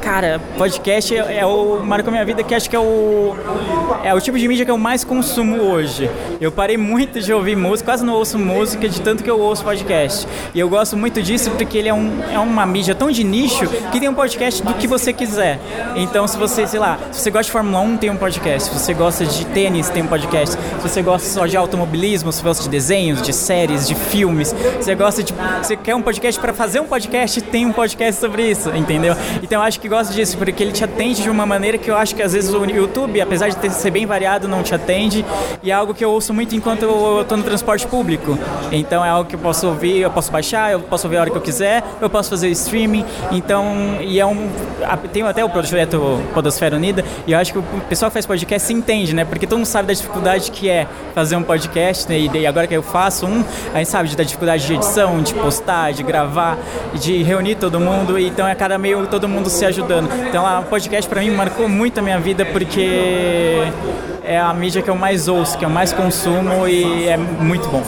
Cara, podcast é, é o marcou minha vida que acho que é o é o tipo de mídia que eu mais consumo hoje. Eu parei muito de ouvir música, quase não ouço música de tanto que eu ouço podcast. E eu gosto muito disso porque ele é, um, é uma mídia tão de nicho que tem um podcast do que você quiser. Então, se você, sei lá, se você gosta de Fórmula 1, tem um podcast. Se você gosta de tênis, tem um podcast. Se você gosta só de automobilismo, se você gosta de desenhos, de séries, de filmes, se você gosta de você quer um podcast para fazer um podcast, tem um podcast sobre isso, entendeu? Então eu acho que gosto disso, porque ele te atende de uma maneira que eu acho que às vezes o YouTube, apesar de ser bem variado, não te atende. E é algo que eu ouço muito enquanto eu estou no transporte público. Então é algo que eu posso ouvir, eu posso baixar, eu posso ouvir a hora que eu quiser, eu posso fazer streaming. Então, e é um. Tem até o projeto Podosfera Unida, e eu acho que o pessoal que faz podcast se entende, né? Porque todo mundo sabe da dificuldade que é fazer um podcast, né? E agora que eu faço um, a gente sabe da dificuldade de edição, de postar, de gravar, de reunir todo mundo, e então é cada meio todo mundo se ajudando. Então o podcast pra mim marcou muito a minha vida porque é a mídia que eu mais ouço, que eu mais consumo e é muito bom.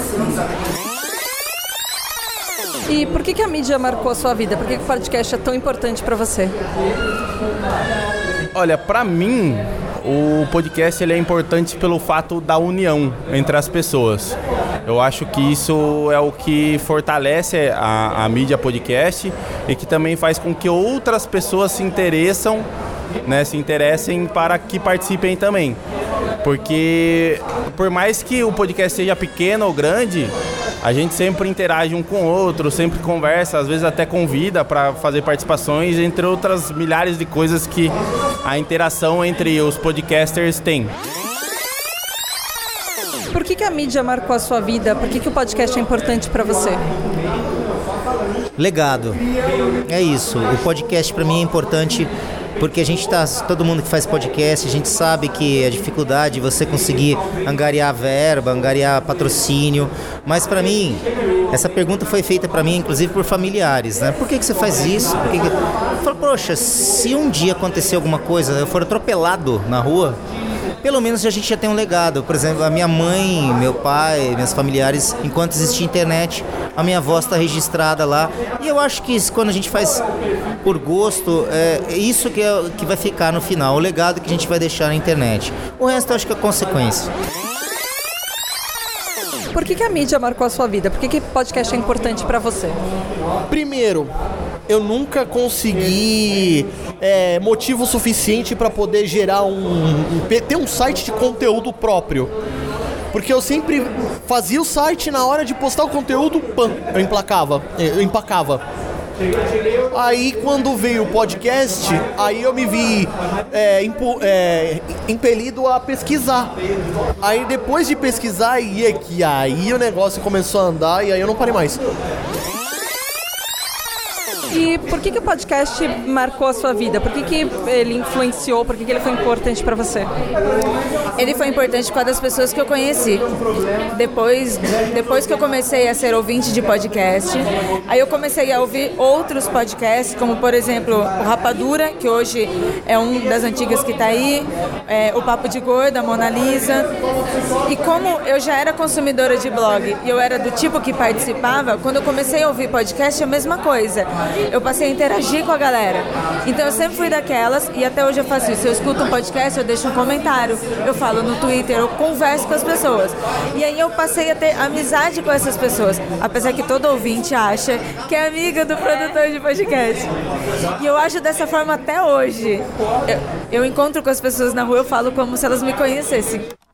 E por que, que a mídia marcou a sua vida? Por que, que o podcast é tão importante para você? Olha, pra mim, o podcast ele é importante pelo fato da união entre as pessoas. Eu acho que isso é o que fortalece a, a mídia podcast e que também faz com que outras pessoas se interessam, né, se interessem para que participem também. Porque por mais que o podcast seja pequeno ou grande, a gente sempre interage um com o outro, sempre conversa, às vezes até convida para fazer participações, entre outras milhares de coisas que a interação entre os podcasters tem. Por que, que a mídia marcou a sua vida? Por que, que o podcast é importante para você? Legado. É isso. O podcast para mim é importante porque a gente tá, todo mundo que faz podcast, a gente sabe que a dificuldade de você conseguir angariar verba, angariar patrocínio, mas para mim essa pergunta foi feita para mim inclusive por familiares, né? Por que que você faz isso? Que que... Eu falo, poxa, se um dia acontecer alguma coisa, eu for atropelado na rua, pelo menos a gente já tem um legado. Por exemplo, a minha mãe, meu pai, meus familiares, enquanto existia internet, a minha voz está registrada lá. E eu acho que isso, quando a gente faz por gosto, é é isso que, é, que vai ficar no final, o legado que a gente vai deixar na internet. O resto eu acho que é consequência. Por que, que a mídia marcou a sua vida? Por que, que podcast é importante para você? Primeiro, eu nunca consegui é, motivo suficiente para poder gerar um, um- ter um site de conteúdo próprio. Porque eu sempre fazia o site na hora de postar o conteúdo, pam, eu emplacava, eu empacava. Aí quando veio o podcast, aí eu me vi é, impu- é, impelido a pesquisar. Aí depois de pesquisar, aí é que aí o negócio começou a andar e aí eu não parei mais. Por que, que o podcast marcou a sua vida? Por que, que ele influenciou? Por que, que ele foi importante para você? Ele foi importante por causa das pessoas que eu conheci. Depois, depois que eu comecei a ser ouvinte de podcast, aí eu comecei a ouvir outros podcasts, como por exemplo o Rapadura, que hoje é um das antigas que está aí, é, o Papo de Gorda, a Mona Lisa. E como eu já era consumidora de blog e eu era do tipo que participava, quando eu comecei a ouvir podcast, é a mesma coisa. Eu passei a interagir com a galera. Então eu sempre fui daquelas e até hoje eu faço isso. Eu escuto um podcast, eu deixo um comentário, eu falo no Twitter, eu converso com as pessoas. E aí eu passei a ter amizade com essas pessoas, apesar que todo ouvinte acha que é amiga do produtor de podcast. E eu acho dessa forma até hoje. Eu, eu encontro com as pessoas na rua, eu falo como se elas me conhecessem.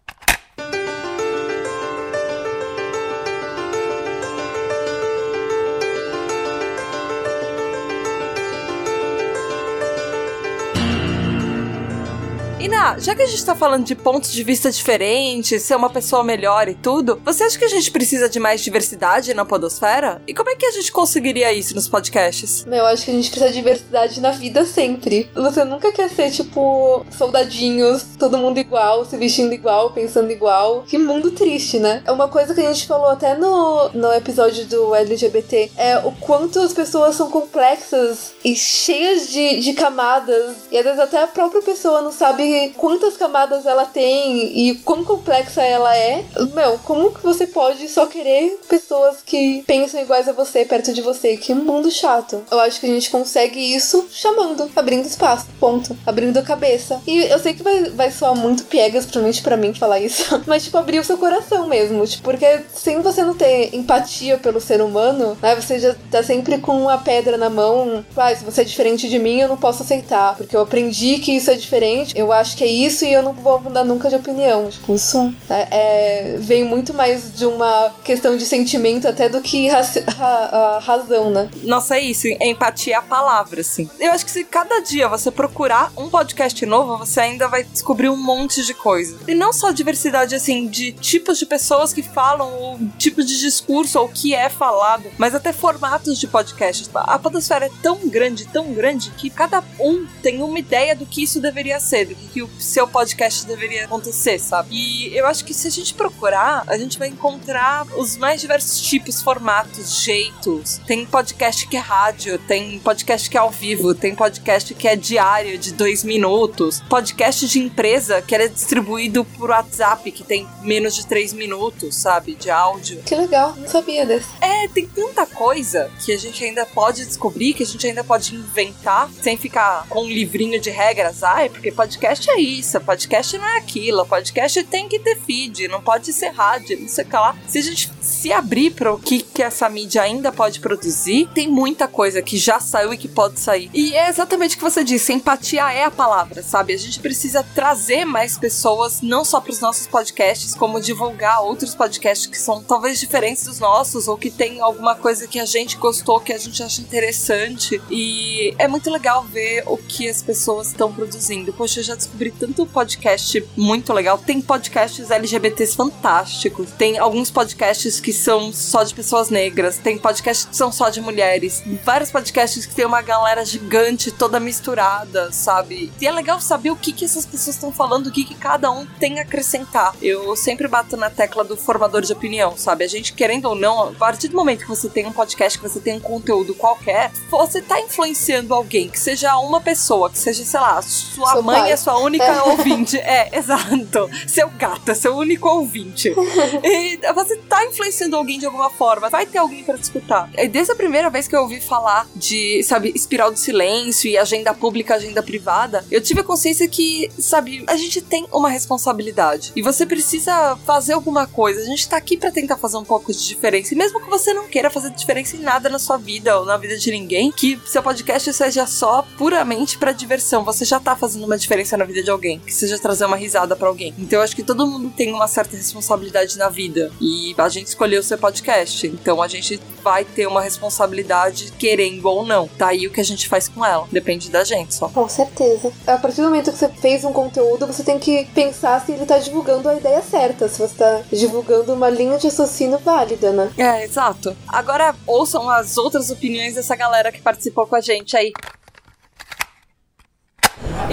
Iná, já que a gente tá falando de pontos de vista diferentes, ser uma pessoa melhor e tudo, você acha que a gente precisa de mais diversidade na podosfera? E como é que a gente conseguiria isso nos podcasts? Eu acho que a gente precisa de diversidade na vida sempre. Você nunca quer ser, tipo, soldadinhos, todo mundo igual, se vestindo igual, pensando igual. Que mundo triste, né? É uma coisa que a gente falou até no, no episódio do LGBT, é o quanto as pessoas são complexas e cheias de, de camadas. E às vezes até a própria pessoa não sabe quantas camadas ela tem e quão complexa ela é. Meu, como que você pode só querer pessoas que pensam iguais a você perto de você? Que mundo chato. Eu acho que a gente consegue isso chamando, abrindo espaço, ponto. Abrindo a cabeça. E eu sei que vai, vai soar muito piegas, principalmente pra mim, falar isso. Mas, tipo, abrir o seu coração mesmo. Tipo, porque sem você não ter empatia pelo ser humano, né? Você já tá sempre com uma pedra na mão. Ah, se você é diferente de mim, eu não posso aceitar. Porque eu aprendi que isso é diferente. Eu acho que é isso e eu não vou mudar nunca de opinião. Tipo, isso é, é- vem muito mais de uma questão de sentimento até do que ra- a razão, né? Nossa, é isso. Empatia é a palavra, assim. Eu acho que se cada dia você procurar um podcast novo, você ainda vai descobrir um monte de coisa. E não só diversidade, assim, de tipos de pessoas que falam, ou tipos de discurso, ou o que é falado, mas até formatos de podcast. A podosfera é tão grande, tão grande, que cada um tem uma ideia do que isso deveria ser, do que, que o seu podcast deveria acontecer, sabe? E eu acho que se a gente procurar, a gente vai encontrar os mais diversos tipos, formatos, jeitos. Tem podcast que é rádio, tem podcast que é ao vivo, tem podcast que é diário, de dois minutos, podcast de empresa que é distribuído por WhatsApp, que tem menos de três minutos, sabe? De áudio. Que legal, não sabia desse. É, tem tanta coisa que a gente ainda pode descobrir, que a gente ainda pode inventar, sem ficar com um livrinho de regras. Ai, porque podcast é isso, podcast não é aquilo, podcast tem que ter feed, não pode ser rádio, não sei o que lá. Se a gente se abrir para o que, que essa mídia ainda pode produzir, tem muita coisa que já saiu e que pode sair. E é exatamente o que você disse, empatia é a palavra, sabe? A gente precisa trazer mais pessoas, não só para os nossos podcasts, como divulgar outros podcasts que são talvez diferentes dos nossos, ou que tem alguma coisa que a gente gostou, que a gente acha interessante. E é muito legal ver o que as pessoas estão produzindo. Poxa, eu já descobri tanto podcast muito legal. Tem podcasts LGBTs fantásticos. Tem alguns podcasts que são só de pessoas negras. Tem podcasts que são só de mulheres. Vários podcasts que tem uma galera gigante, toda misturada, sabe? E é legal saber o que, que essas pessoas estão falando, o que, que cada um tem a acrescentar. Eu sempre bato na tecla do formador de opinião, sabe? A gente, querendo ou não, a partir do momento que você tem um podcast, que você tem um conteúdo qualquer, você tá influenciando alguém, que seja uma pessoa, que seja, sei lá, sua Seu mãe pai. é sua única única ouvinte. É, exato. Seu gato é seu único ouvinte. E você tá influenciando alguém de alguma forma. Vai ter alguém para te escutar. E desde a primeira vez que eu ouvi falar de, sabe, espiral do silêncio e agenda pública, agenda privada, eu tive a consciência que, sabe, a gente tem uma responsabilidade. E você precisa fazer alguma coisa. A gente tá aqui para tentar fazer um pouco de diferença. E mesmo que você não queira fazer diferença em nada na sua vida ou na vida de ninguém, que seu podcast seja só puramente para diversão. Você já tá fazendo uma diferença na vida de alguém. Que seja trazer uma risada para alguém. Então eu acho que todo mundo tem uma certa responsabilidade na vida. E a gente escolheu ser podcast. Então a gente vai ter uma responsabilidade querendo ou não. Tá aí o que a gente faz com ela. Depende da gente só. Com certeza. A partir do momento que você fez um conteúdo, você tem que pensar se ele tá divulgando a ideia certa. Se você tá divulgando uma linha de raciocínio válida, né? É, exato. Agora ouçam as outras opiniões dessa galera que participou com a gente aí.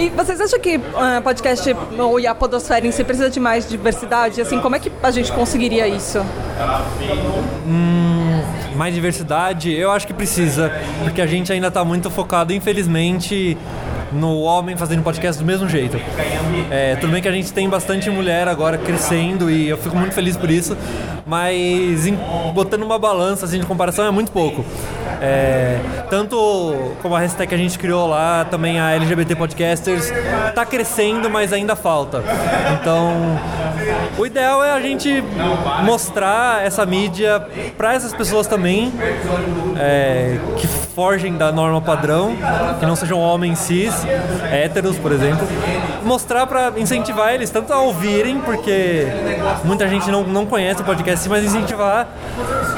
E vocês acham que uh, podcast ou a podosfera em si precisa de mais diversidade? Assim, como é que a gente conseguiria isso? Hum, mais diversidade, eu acho que precisa, porque a gente ainda tá muito focado, infelizmente, no homem fazendo podcast do mesmo jeito. É, tudo bem que a gente tem bastante mulher agora crescendo e eu fico muito feliz por isso, mas em, botando uma balança assim, de comparação é muito pouco. É, tanto como a hashtag que a gente criou lá, também a LGBT Podcasters, tá crescendo, mas ainda falta. Então, o ideal é a gente mostrar essa mídia para essas pessoas também, é, que fogem da norma padrão, que não sejam homens cis, héteros, por exemplo. Mostrar para incentivar eles tanto a ouvirem, porque muita gente não, não conhece o podcast, mas incentivar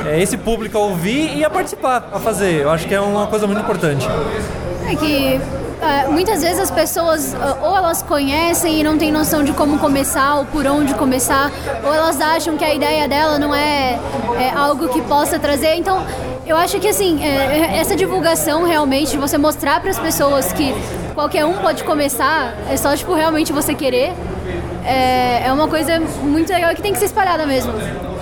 é, esse público a ouvir e a participar, a fazer. Eu acho que é uma coisa muito importante. É que é, muitas vezes as pessoas ou elas conhecem e não têm noção de como começar ou por onde começar, ou elas acham que a ideia dela não é, é algo que possa trazer. Então, eu acho que assim, é, essa divulgação realmente, você mostrar para as pessoas que qualquer um pode começar, é só tipo realmente você querer, é, é uma coisa muito legal que tem que ser espalhada mesmo.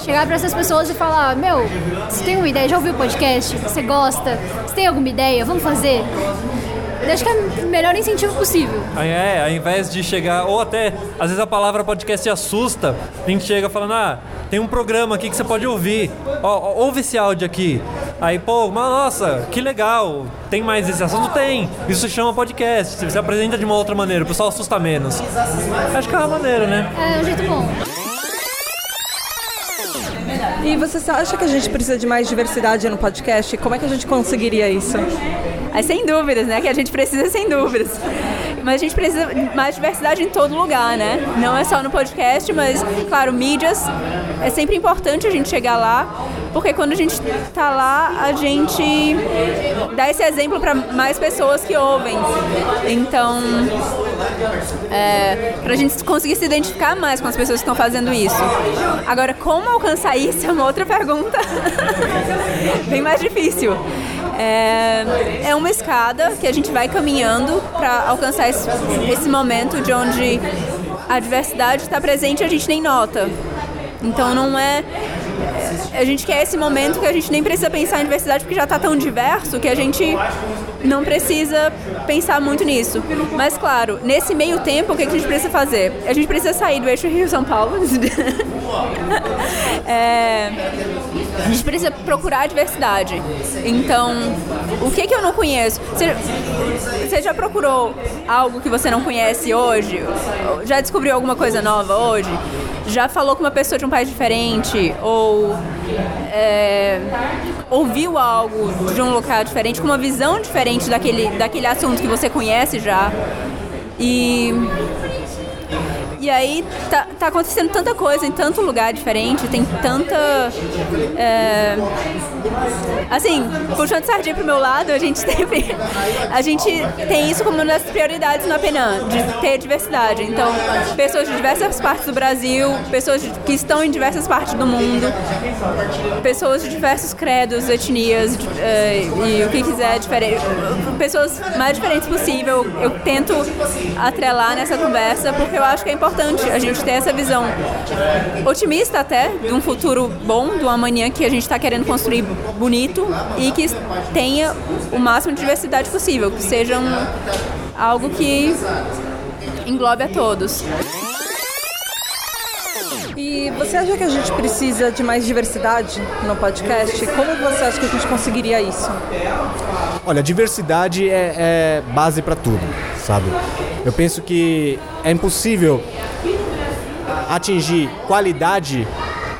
Chegar para essas pessoas e falar: Meu, você tem uma ideia? Já ouviu o podcast? Você gosta? Você tem alguma ideia? Vamos fazer? Eu acho que é o melhor incentivo possível. É, ao invés de chegar, ou até, às vezes a palavra podcast assusta, a gente chega falando, ah, tem um programa aqui que você pode ouvir, ó, ouve esse áudio aqui. Aí, pô, mas nossa, que legal, tem mais esse assunto? Tem. Isso se chama podcast, você apresenta de uma outra maneira, o pessoal assusta menos. Acho que é uma maneira, né? É um jeito bom. E você acha que a gente precisa de mais diversidade no podcast? Como é que a gente conseguiria isso? Mas sem dúvidas, né? Que a gente precisa sem dúvidas. Mas a gente precisa de mais diversidade em todo lugar, né? Não é só no podcast, mas, claro, mídias. É sempre importante a gente chegar lá, porque quando a gente tá lá, a gente dá esse exemplo para mais pessoas que ouvem. Então, é, pra gente conseguir se identificar mais com as pessoas que estão fazendo isso. Agora, como alcançar isso é uma outra pergunta. Bem mais difícil. É, é uma escada que a gente vai caminhando para alcançar esse, esse momento de onde a diversidade está presente e a gente nem nota. Então não é. A gente quer esse momento que a gente nem precisa pensar em diversidade porque já está tão diverso que a gente não precisa pensar muito nisso. Mas claro, nesse meio tempo, o que a gente precisa fazer? A gente precisa sair do eixo Rio-São Paulo. é, a gente precisa procurar a diversidade. Então, o que, que eu não conheço? Você, você já procurou algo que você não conhece hoje? Já descobriu alguma coisa nova hoje? Já falou com uma pessoa de um país diferente? Ou é, ouviu algo de um local diferente, com uma visão diferente daquele, daquele assunto que você conhece já? E e aí tá, tá acontecendo tanta coisa em tanto lugar diferente, tem tanta. É, assim, puxando sardinha pro meu lado, a gente sempre. A gente tem isso como uma das prioridades no Apenan, de ter diversidade. Então, pessoas de diversas partes do Brasil, pessoas que estão em diversas partes do mundo, pessoas de diversos credos, etnias é, e o que quiser, diferente, pessoas mais diferentes possível. Eu tento atrelar nessa conversa porque eu acho que é importante importante a gente ter essa visão otimista até de um futuro bom, de uma manhã que a gente está querendo construir bonito e que tenha o máximo de diversidade possível, que seja um, algo que englobe a todos. E você acha que a gente precisa de mais diversidade no podcast? Como você acha que a gente conseguiria isso? Olha, diversidade é, é base para tudo, sabe? Eu penso que é impossível atingir qualidade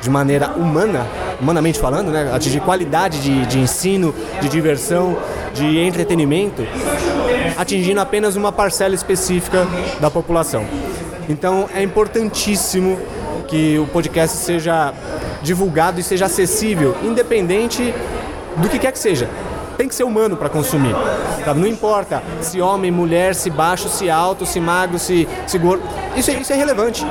de maneira humana, humanamente falando, né? Atingir qualidade de, de ensino, de diversão, de entretenimento, atingindo apenas uma parcela específica da população. Então é importantíssimo que o podcast seja divulgado e seja acessível, independente do que quer que seja. Tem que ser humano para consumir. Sabe? Não importa se homem, mulher, se baixo, se alto, se magro, se, se gordo. Isso, é- isso é relevante.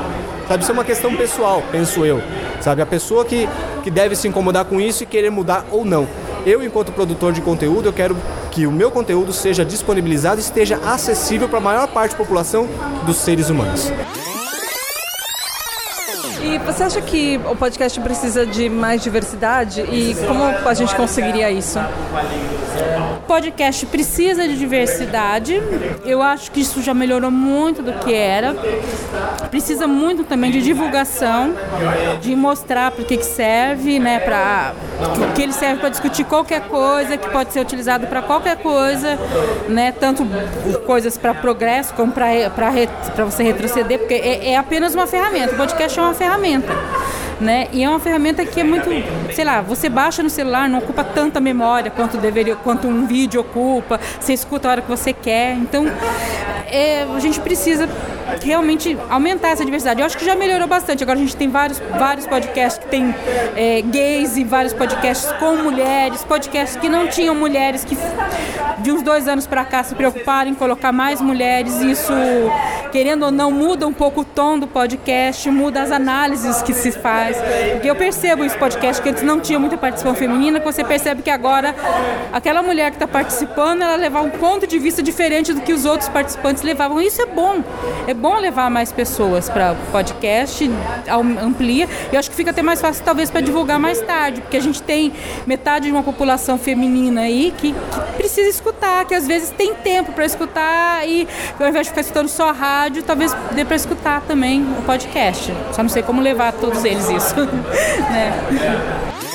Sabe? Isso é uma questão pessoal, penso eu. Sabe? A pessoa que, que deve se incomodar com isso e querer mudar ou não. Eu, enquanto produtor de conteúdo, eu quero que o meu conteúdo seja disponibilizado e esteja acessível para a maior parte da população dos seres humanos. E você acha que o podcast precisa de mais diversidade? E como a gente conseguiria isso? podcast precisa de diversidade. Eu acho que isso já melhorou muito do que era. Precisa muito também de divulgação, de mostrar para que, que serve, né? Para que, ele serve para discutir qualquer coisa, que pode ser utilizado para qualquer coisa, né? Tanto coisas para progresso como para você retroceder, porque é, é apenas uma ferramenta. O podcast é uma ferramenta né? E é uma ferramenta que é muito, sei lá, você baixa no celular, não ocupa tanta memória quanto deveria, quanto um vídeo ocupa, você escuta a hora que você quer. Então, é, a gente precisa realmente aumentar essa diversidade. Eu acho que já melhorou bastante. Agora a gente tem vários, vários podcasts que tem é, gays e vários podcasts com mulheres, podcasts que não tinham mulheres, que de uns dois anos para cá se preocuparam em colocar mais mulheres. E isso, querendo ou não, muda um pouco o tom do podcast, muda as análises que se faz. Porque eu percebo esse podcast que antes não tinha muita participação feminina, que você percebe que agora aquela mulher que está participando, ela levar um ponto de vista diferente do que os outros participantes levavam. Isso é bom. É bom levar mais pessoas para podcast, amplia. Eu acho que fica até mais fácil, talvez, para divulgar mais tarde, porque a gente tem metade de uma população feminina aí que, que precisa escutar, que às vezes tem tempo para escutar e ao invés de ficar escutando só rádio, talvez dê para escutar também o podcast. Só não sei como levar todos eles isso. né?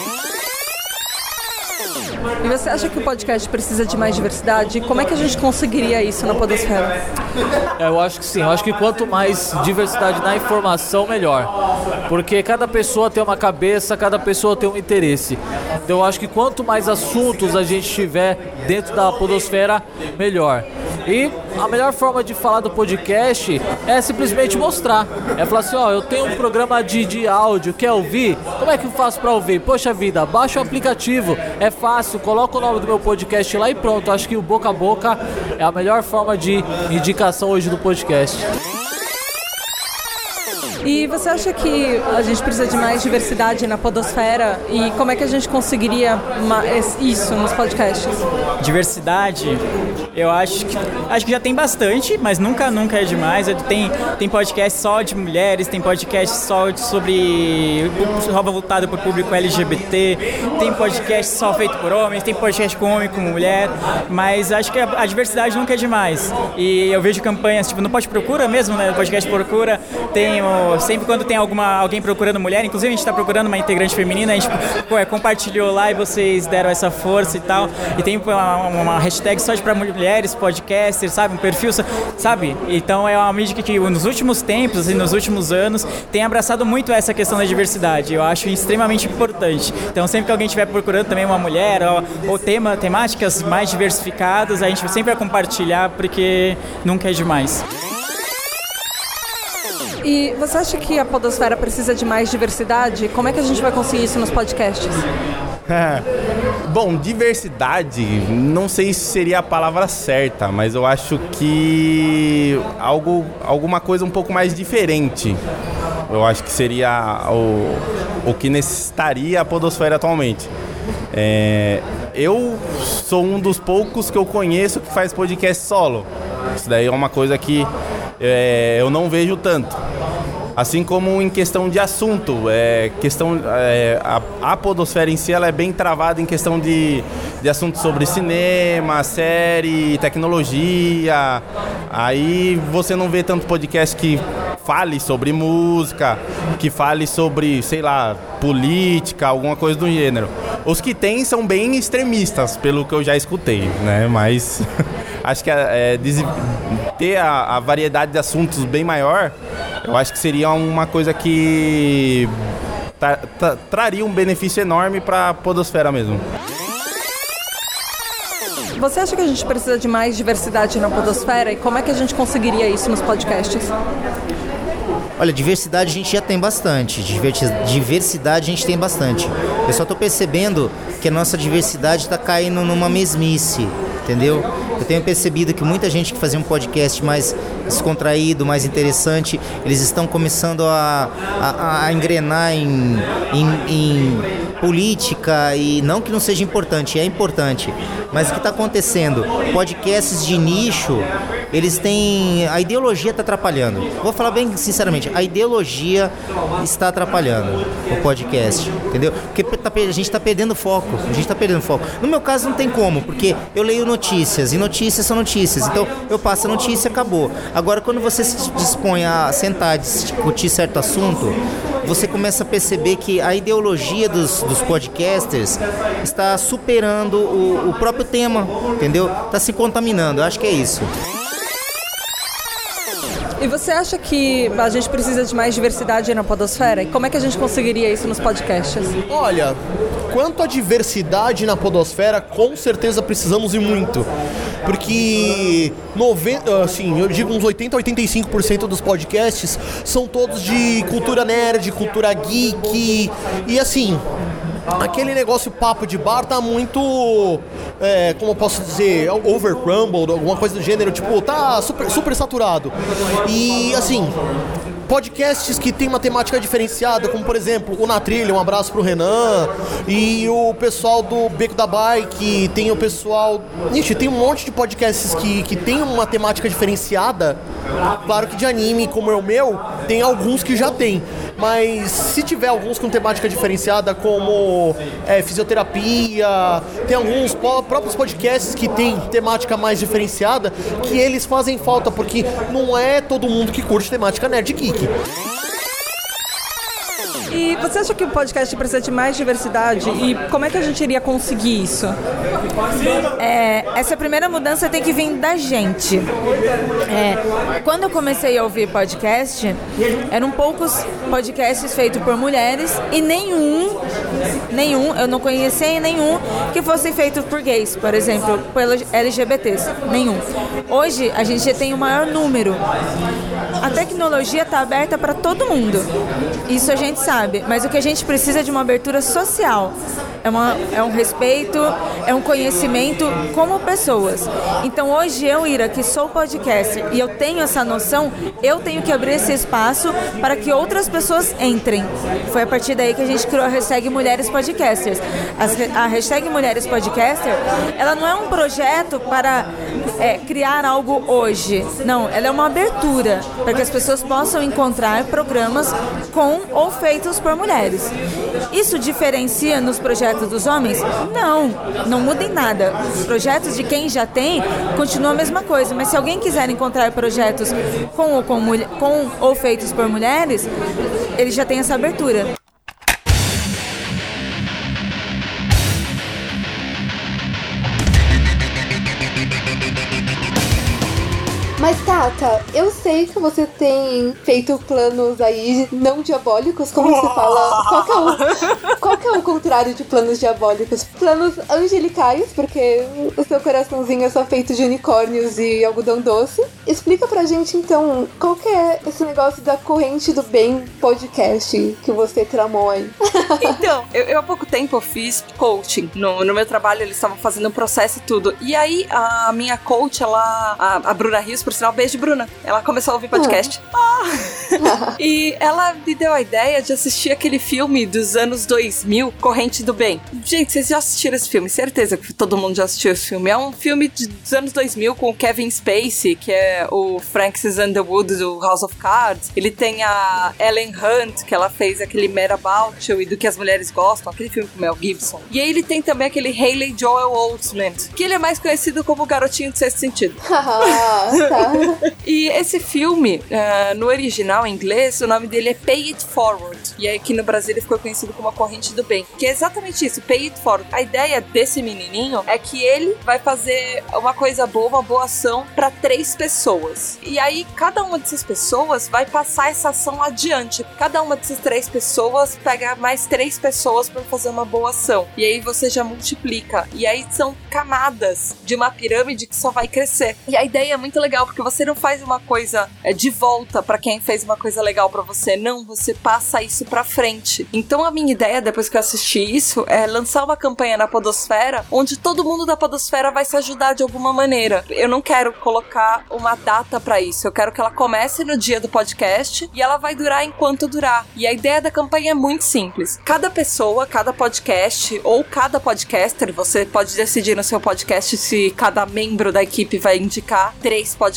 E você acha que o podcast precisa de mais diversidade? Como é que a gente conseguiria isso na Podosfera? É, eu acho que sim. Eu acho que quanto mais diversidade na informação, melhor. Porque cada pessoa tem uma cabeça, cada pessoa tem um interesse. Então eu acho que quanto mais assuntos a gente tiver dentro da Podosfera, melhor. E a melhor forma de falar do podcast é simplesmente mostrar. É falar assim, ó, eu tenho um programa de, de áudio, quer ouvir? Como é que eu faço para ouvir? Poxa vida, baixa o aplicativo, é fácil, coloca o nome do meu podcast lá e pronto. Acho que o boca a boca é a melhor forma de indicação hoje do podcast. E você acha que a gente precisa de mais diversidade na podosfera? E como é que a gente conseguiria isso nos podcasts? Diversidade, eu acho que acho que já tem bastante, mas nunca nunca é demais. Tem tem podcast só de mulheres, tem podcast só sobre só voltado para o público LGBT, tem podcast só feito por homens, tem podcast com homem com mulher, mas acho que a, a diversidade nunca é demais. E eu vejo campanhas tipo no Pode Procura mesmo, né? O podcast Procura tem o sempre quando tem alguma, alguém procurando mulher, inclusive a gente está procurando uma integrante feminina, a gente pô, é, compartilhou lá e vocês deram essa força e tal. E tem uma, uma hashtag só de para mulheres, podcasters, sabe? Um perfil, sabe? Então é uma mídia que, nos últimos tempos, assim, nos últimos anos, tem abraçado muito essa questão da diversidade. Eu acho extremamente importante. Então sempre que alguém estiver procurando também uma mulher ou, ou tema, temáticas mais diversificadas, a gente sempre vai compartilhar porque nunca é demais. E você acha que a podosfera precisa de mais diversidade? Como é que a gente vai conseguir isso nos podcasts? É. Bom, diversidade, não sei se seria a palavra certa, mas eu acho que algo, alguma coisa um pouco mais diferente. Eu acho que seria o, o que necessitaria a podosfera atualmente. É, eu sou um dos poucos que eu conheço que faz podcast solo. Isso daí é uma coisa que é, eu não vejo tanto. Assim como em questão de assunto, é, questão, é, a, a podosfera em si ela é bem travada em questão de, de assuntos sobre cinema, série, tecnologia. Aí você não vê tanto podcast que fale sobre música, que fale sobre, sei lá, política, alguma coisa do gênero. Os que tem são bem extremistas, pelo que eu já escutei, né? Mas acho que é, ter a, a variedade de assuntos bem maior, eu acho que seria uma coisa que tra- tra- traria um benefício enorme para a podosfera mesmo. Você acha que a gente precisa de mais diversidade na podosfera e como é que a gente conseguiria isso nos podcasts? Olha, diversidade a gente já tem bastante. Diversidade a gente tem bastante. Eu só tô percebendo que a nossa diversidade está caindo numa mesmice, entendeu? Eu tenho percebido que muita gente que fazia um podcast mais descontraído, mais interessante, eles estão começando a, a, a engrenar em, em, em política e não que não seja importante, é importante. Mas o que está acontecendo? Podcasts de nicho, eles têm. A ideologia está atrapalhando. Vou falar bem sinceramente, a ideologia está atrapalhando o podcast, entendeu? Porque tá a gente está perdendo foco. A gente está perdendo foco. No meu caso não tem como, porque eu leio notícias e notícias são notícias. Então eu passo a notícia acabou. Agora, quando você se dispõe a sentar e discutir certo assunto, você começa a perceber que a ideologia dos, dos podcasters está superando o, o próprio tema, entendeu? Está se contaminando. Eu acho que é isso. E você acha que a gente precisa de mais diversidade na podosfera? E como é que a gente conseguiria isso nos podcasts? Olha, quanto à diversidade na podosfera, com certeza precisamos e muito. Porque 90, assim, eu digo uns 80 a 85% dos podcasts são todos de cultura nerd, cultura geek e assim, aquele negócio papo de bar tá muito, é, como eu posso dizer, overcrumbled, alguma coisa do gênero, tipo, tá super, super saturado. E assim, podcasts que tem uma temática diferenciada, como por exemplo o Na Trilha, um abraço pro Renan, e o pessoal do Beco da Bike, tem o pessoal. Ixi, tem um monte de podcasts que, que tem uma temática diferenciada. Claro que de anime, como é o meu, tem alguns que já tem. Mas se tiver alguns com temática diferenciada, como é, fisioterapia, tem alguns próprios podcasts que tem temática mais diferenciada, que eles fazem falta, porque não é todo mundo que curte temática nerd geek. E você acha que o podcast precisa de mais diversidade? E como é que a gente iria conseguir isso? É, essa primeira mudança tem que vir da gente. É, quando eu comecei a ouvir podcast, eram poucos podcasts feitos por mulheres e nenhum, nenhum, eu não conhecia nenhum que fosse feito por gays, por exemplo, pelos LGBTs. Nenhum. Hoje a gente tem o maior número. A tecnologia está aberta para todo mundo. Isso a gente sabe. Mas o que a gente precisa é de uma abertura social. É, uma, é um respeito, é um conhecimento como pessoas. Então hoje eu, Ira, que sou podcaster e eu tenho essa noção, eu tenho que abrir esse espaço para que outras pessoas entrem. Foi a partir daí que a gente criou a hashtag Mulheres Podcasters. As- a hashtag Mulheres Podcaster, ela não é um projeto para é, criar algo hoje. Não, ela é uma abertura para que as pessoas possam encontrar programas com ou feitos por mulheres. Isso diferencia nos projetos dos homens? Não, não muda em nada. Os projetos de quem já tem continuam a mesma coisa, mas se alguém quiser encontrar projetos com ou, com, com ou feitos por mulheres, ele já tem essa abertura. Mas Tata, eu sei que você tem feito planos aí não diabólicos, como você fala. Qual é o, qual é o contrário de planos diabólicos? Planos angelicais, porque o seu coraçãozinho é só feito de unicórnios e algodão doce. Explica pra gente então qual que é esse negócio da corrente do bem podcast que você tramou aí. Então, eu, eu há pouco tempo fiz coaching. No, no meu trabalho eles estavam fazendo um processo e tudo. E aí a minha coach, ela, a, a Bruna Rios, por sinal, beijo, Bruna. Ela começou a ouvir podcast. Ah. e ela me deu a ideia de assistir aquele filme dos anos 2000, Corrente do Bem. Gente, vocês já assistiram esse filme? Certeza que todo mundo já assistiu esse filme. É um filme de- dos anos 2000 com o Kevin Spacey, que é o Francis Underwood do House of Cards. Ele tem a Ellen Hunt, que ela fez aquele Mad About You e do que as mulheres gostam, aquele filme com o Mel Gibson. E aí ele tem também aquele Haley Joel Osment, que ele é mais conhecido como o garotinho de sexto sentido. Ah, tá. E esse filme, ah, no original em inglês, o nome dele é Pay It Forward. E aqui no Brasil ele ficou conhecido como A Corrente do Bem. Que é exatamente isso, Pay It Forward. A ideia desse menininho é que ele vai fazer uma coisa boa, uma boa ação para três pessoas. E aí cada uma dessas pessoas vai passar essa ação adiante. Cada uma dessas três pessoas pega mais três pessoas para fazer uma boa ação. E aí você já multiplica. E aí são camadas de uma pirâmide que só vai crescer. E a ideia é muito legal porque você não faz uma coisa é, de volta para quem fez uma coisa legal para você, não, você passa isso para frente. Então a minha ideia depois que eu assisti isso é lançar uma campanha na Podosfera onde todo mundo da Podosfera vai se ajudar de alguma maneira. Eu não quero colocar uma data para isso, eu quero que ela comece no dia do podcast e ela vai durar enquanto durar. E a ideia da campanha é muito simples. Cada pessoa, cada podcast ou cada podcaster, você pode decidir no seu podcast se cada membro da equipe vai indicar três podcasts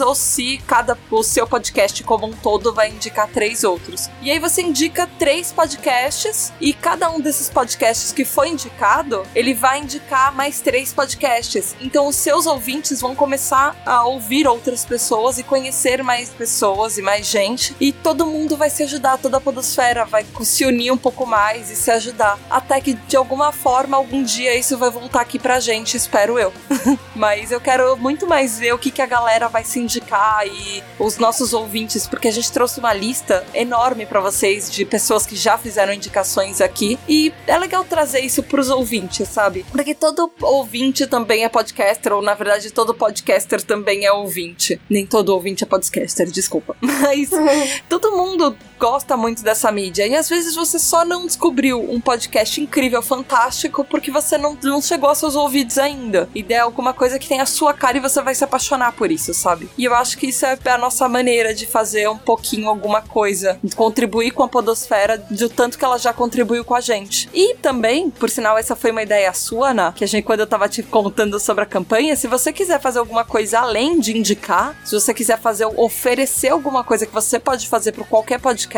ou se cada o seu podcast como um todo vai indicar três outros. E aí você indica três podcasts e cada um desses podcasts que foi indicado, ele vai indicar mais três podcasts. Então os seus ouvintes vão começar a ouvir outras pessoas e conhecer mais pessoas e mais gente e todo mundo vai se ajudar, toda a podosfera vai se unir um pouco mais e se ajudar, até que de alguma forma algum dia isso vai voltar aqui pra gente, espero eu. Mas eu quero muito mais ver o que, que a galera vai se indicar e os nossos ouvintes, porque a gente trouxe uma lista enorme pra vocês de pessoas que já fizeram indicações aqui. E é legal trazer isso pros ouvintes, sabe? Porque todo ouvinte também é podcaster, ou na verdade todo podcaster também é ouvinte. Nem todo ouvinte é podcaster, desculpa. Mas todo mundo gosta muito dessa mídia. E às vezes você só não descobriu um podcast incrível, fantástico, porque você não, não chegou aos seus ouvidos ainda. E der alguma coisa que tem a sua cara e você vai se apaixonar por isso, sabe? E eu acho que isso é a nossa maneira de fazer um pouquinho alguma coisa, contribuir com a Podosfera do tanto que ela já contribuiu com a gente. E também, por sinal, essa foi uma ideia sua, Ana, que a gente, quando eu tava te contando sobre a campanha, se você quiser fazer alguma coisa além de indicar, se você quiser fazer, oferecer alguma coisa que você pode fazer para qualquer podcast,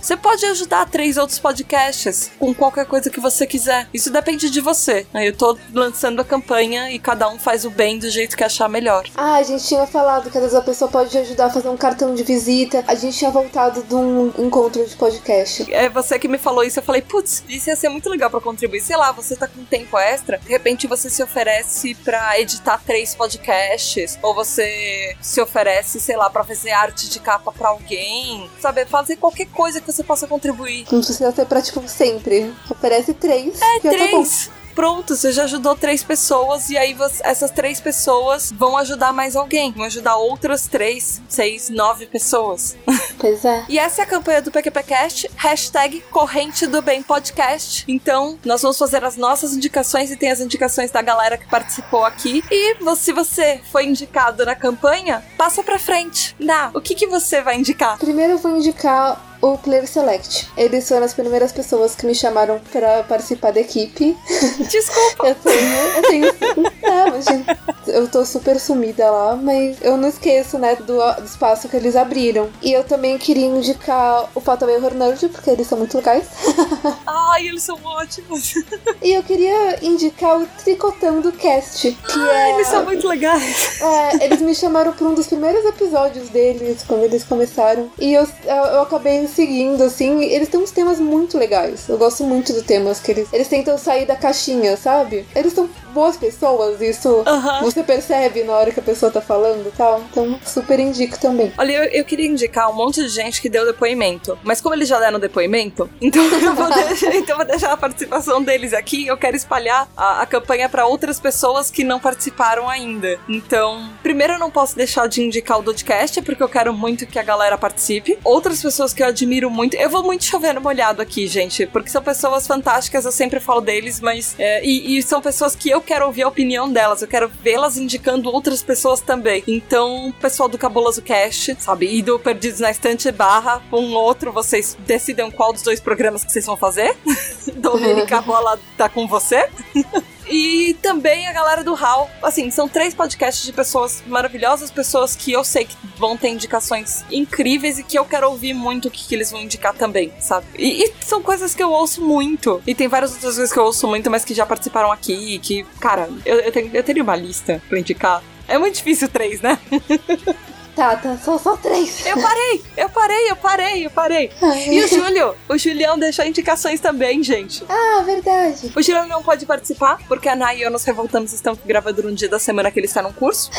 você pode ajudar três outros podcasts com qualquer coisa que você quiser. Isso depende de você. Aí eu tô lançando a campanha e cada um faz o bem do jeito que achar melhor. Ah, a gente tinha falado que às vezes a pessoa pode ajudar a fazer um cartão de visita. A gente tinha voltado de um encontro de podcast. É você que me falou isso, eu falei, putz, isso ia ser muito legal pra contribuir. Sei lá, você tá com tempo extra, de repente você se oferece pra editar três podcasts, ou você se oferece, sei lá, pra fazer arte de capa pra alguém, sabe? Fazer qualquer coisa que você possa contribuir. Não precisa ser pra, tipo, sempre. Oferece três. É, tá três. Pronto, você já ajudou três pessoas e aí você- essas três pessoas vão ajudar mais alguém. Vão ajudar outras três, seis, nove pessoas. Pois é. E essa é a campanha do PQPcast, hashtag Corrente do Bem Podcast. Então, nós vamos fazer as nossas indicações e tem as indicações da galera que participou aqui. E se você foi indicado na campanha, passa pra frente. Dá, o que, que você vai indicar? Primeiro eu vou indicar o Player Select. Eles foram as primeiras pessoas que me chamaram pra participar da equipe. Desculpa. eu tenho. Eu tenho. É, gente, eu tô super sumida lá, mas eu não esqueço, né, do, do espaço que eles abriram. E eu também queria indicar o Fatal Error Nerd, porque eles são muito legais. Ai, eles são ótimos. E eu queria indicar o Tricotando Cast, que Ai, é. eles são muito legais. É, eles me chamaram pra um dos primeiros episódios deles, quando eles começaram. E eu, eu, eu acabei seguindo, assim. Eles têm uns temas muito legais. Eu gosto muito dos temas que eles. Eles tentam sair da caixinha, sabe? Eles são boas pessoas, isso você percebe na hora que a pessoa tá falando e tal. Então, super indico também. Olha, eu, eu queria indicar um monte de gente que deu depoimento. Mas como eles já deram depoimento, então eu vou deixar, então vou deixar a participação deles aqui. Eu quero espalhar a, a campanha para outras pessoas que não participaram ainda. Então, primeiro eu não posso deixar de indicar o Dodcast, porque eu quero muito que a galera participe. Outras pessoas que eu admiro muito. Eu vou muito chovendo molhado aqui, gente, porque são pessoas fantásticas, eu sempre falo deles, mas. é, e, e são pessoas que eu quero ouvir a opinião delas, eu quero vê-las indicando outras pessoas também. Então, pessoal do Cabuloso Cast, sabe? E do Perdidos na Estante barra um outro, vocês decidam qual dos dois programas que vocês vão fazer. Domênica, a bola tá com você. E também a galera do HAL. Assim, são três podcasts de pessoas maravilhosas, pessoas que eu sei que vão ter indicações incríveis e que eu quero ouvir muito o que, que eles vão indicar também, sabe? E, e, são coisas que eu ouço muito. E tem várias outras coisas que eu ouço muito, mas que já participaram aqui. Que, cara, eu, eu, tenho, eu teria uma lista pra indicar. É muito difícil três, né? Tá, tá, são só três. Eu parei, eu parei, eu parei, eu parei. E o Júlio? O Julião deixou indicações também, gente. Ah, verdade. O Julião não pode participar, porque a Nay e eu nos revoltamos estamos gravando num dia da semana que ele está num curso.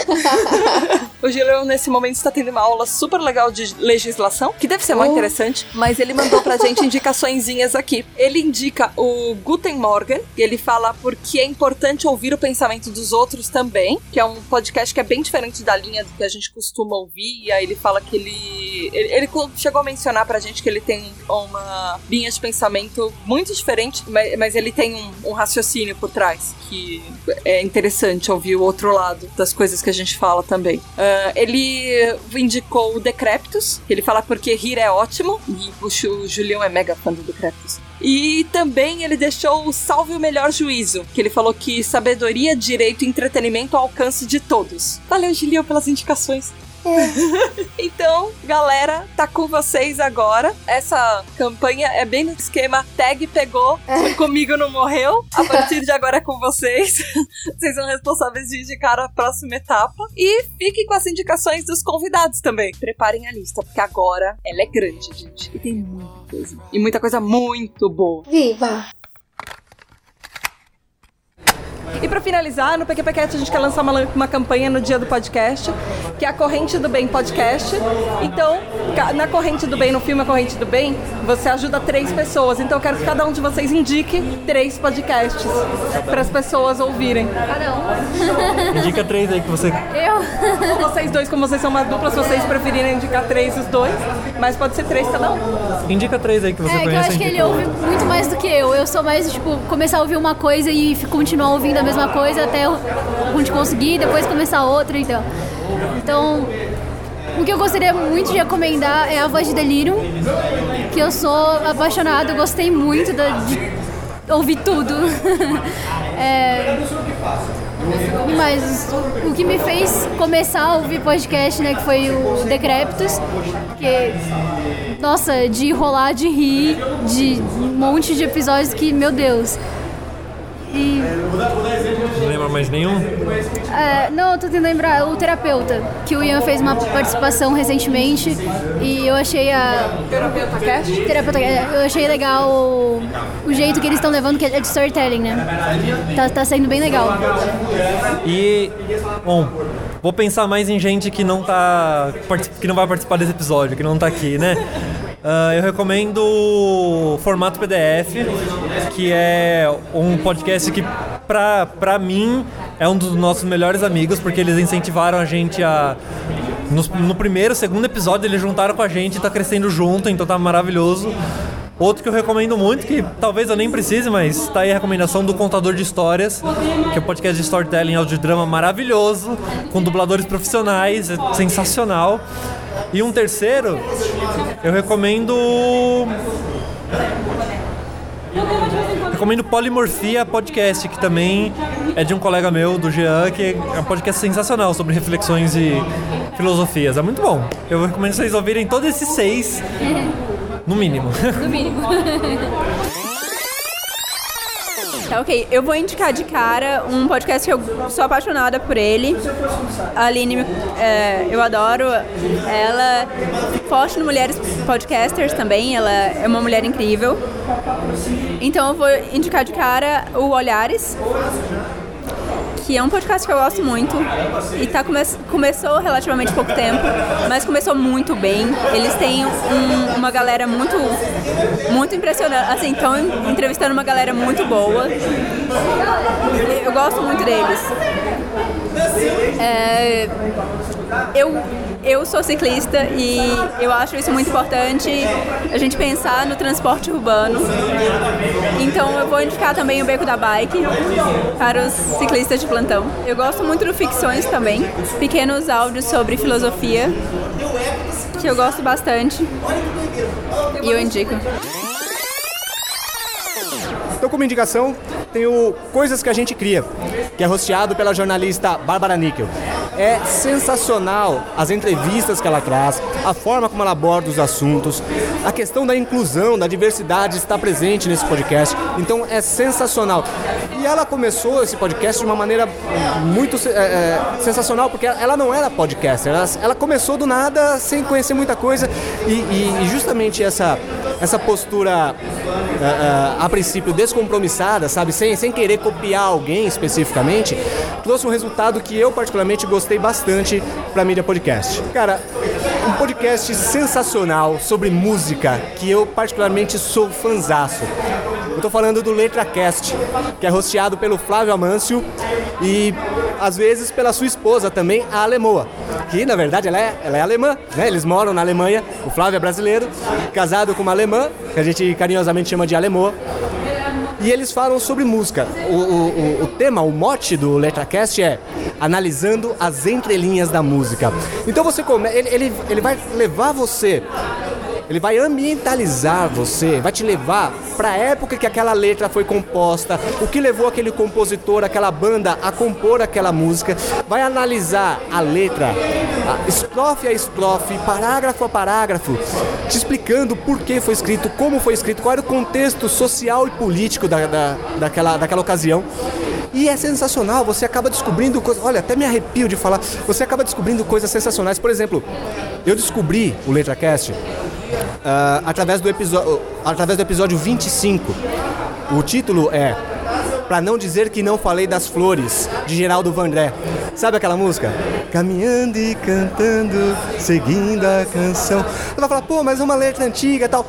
o Julião, nesse momento, está tendo uma aula super legal de legislação, que deve ser muito oh. interessante, mas ele mandou pra gente indicaçõezinhas aqui. Ele indica o Guten Morgen, e ele fala porque é importante ouvir o pensamento dos outros também, que é um podcast que é bem diferente da linha do que a gente costuma ouvir, aí ele fala que ele, ele. Ele, chegou a mencionar pra gente que ele tem uma linha de pensamento muito diferente, mas, mas ele tem um, um, raciocínio por trás, que é interessante ouvir o outro lado das coisas que a gente fala também. Uh, ele indicou o Decreptus, ele fala porque rir é ótimo, e o, o Julião é mega fã do Decreptus. E também ele deixou o Salve o Melhor Juízo, que ele falou que sabedoria, direito e entretenimento ao alcance de todos. Valeu, Julião, pelas indicações. então, galera, tá com vocês agora. Essa campanha é bem no esquema tag pegou, comigo não morreu. A partir de agora é com vocês. vocês são responsáveis de indicar a próxima etapa. E fiquem com as indicações dos convidados também. Preparem a lista, porque agora ela é grande, gente. E tem muita coisa. E muita coisa muito boa. Viva! E para finalizar, no PQPcast a gente quer lançar uma, uma campanha no dia do podcast, que é a Corrente do Bem Podcast. Então, na Corrente do Bem, no filme A Corrente do Bem, você ajuda três pessoas. Então eu quero que cada um de vocês indique três podcasts para as pessoas ouvirem. Cada um. Indica três aí que você. Eu? Vocês dois, como vocês são uma dupla, se vocês preferirem indicar três os dois, mas pode ser três cada um. Indica três aí que você é, conhece. É, que eu acho que ele ouve muito mais do que eu. Eu sou mais, tipo, começar a ouvir uma coisa e continuar ouvindo a mesma coisa até a gente conseguir, depois começar outra, então. Então, o que eu gostaria muito de recomendar é a Voz de Delirium, que eu sou apaixonada, gostei muito de ouvir tudo. é, mas o que me fez começar a ouvir podcast, né, que foi o Decreptus, que nossa, de rolar, de rir, de um monte de episódios que, meu Deus, e... Não lembra mais nenhum? É, não, eu tô tentando lembrar. O terapeuta, que o Ian fez uma participação recentemente e eu achei a. Terapeuta Cast? Terapeuta Eu achei legal o, o jeito que eles estão levando, que é de storytelling, né? Tá, tá sendo bem legal. E. Bom, vou pensar mais em gente que não tá. que não vai participar desse episódio, que não tá aqui, né? Uh, eu recomendo o formato PDF, que é um podcast que, pra, pra mim, é um dos nossos melhores amigos, porque eles incentivaram a gente a. No, no primeiro, segundo episódio, eles juntaram com a gente tá crescendo junto, então tá maravilhoso. Outro que eu recomendo muito, que talvez eu nem precise, mas tá aí a recomendação do Contador de Histórias, que é um podcast de storytelling audiodrama maravilhoso, com dubladores profissionais, é sensacional. E um terceiro, eu recomendo. Recomendo Polimorfia Podcast, que também é de um colega meu, do Jean, que é um podcast sensacional sobre reflexões e filosofias. É muito bom. Eu recomendo vocês ouvirem todos esses seis, no mínimo. No mínimo. Tá, ok. Eu vou indicar de cara um podcast que eu sou apaixonada por ele. A Aline, é, eu adoro ela. Forte no Mulheres Podcasters também, ela é uma mulher incrível. Então eu vou indicar de cara o Olhares que é um podcast que eu gosto muito e tá come começou relativamente pouco tempo, mas começou muito bem. Eles têm um, uma galera muito muito impressionante, assim, estão entrevistando uma galera muito boa. Eu gosto muito deles. É, eu, eu sou ciclista e eu acho isso muito importante a gente pensar no transporte urbano. Então eu vou indicar também o Beco da Bike para os ciclistas de plantão. Eu gosto muito do Ficções também, pequenos áudios sobre filosofia, que eu gosto bastante e eu indico. Então, como indicação, tem o Coisas que a gente cria, que é rosteado pela jornalista Bárbara Níquel. É sensacional as entrevistas que ela traz, a forma como ela aborda os assuntos, a questão da inclusão, da diversidade está presente nesse podcast. Então é sensacional. E ela começou esse podcast de uma maneira muito é, é, sensacional, porque ela não era podcaster, ela, ela começou do nada, sem conhecer muita coisa, e, e, e justamente essa, essa postura, é, é, a princípio, descompromissada, sabe, sem, sem querer copiar alguém especificamente, trouxe um resultado que eu particularmente gostei bastante para mídia podcast. Cara, um podcast sensacional sobre música que eu particularmente sou fanzaço. Eu tô falando do LetraCast, que é rosteado pelo Flávio Amâncio e às vezes pela sua esposa também, a Alemoa, que na verdade ela é, ela é alemã, né? Eles moram na Alemanha, o Flávio é brasileiro, casado com uma alemã, que a gente carinhosamente chama de Alemoa. E eles falam sobre música. O, o, o tema, o mote do LetraCast é analisando as entrelinhas da música. Então você come, ele, ele, ele vai levar você ele vai ambientalizar você, vai te levar para a época que aquela letra foi composta, o que levou aquele compositor, aquela banda a compor aquela música, vai analisar a letra, a estrofe a estrofe, parágrafo a parágrafo, te explicando por que foi escrito, como foi escrito, qual era o contexto social e político da, da, daquela, daquela ocasião. E é sensacional, você acaba descobrindo coisas. Olha, até me arrepio de falar. Você acaba descobrindo coisas sensacionais. Por exemplo, eu descobri o LetraCast Uh, através, do episódio, através do episódio 25. O título é Pra não dizer que não falei das flores, de Geraldo Vandré. Sabe aquela música? Caminhando e cantando, seguindo a canção. Você vai falar, pô, mas é uma letra antiga e tal.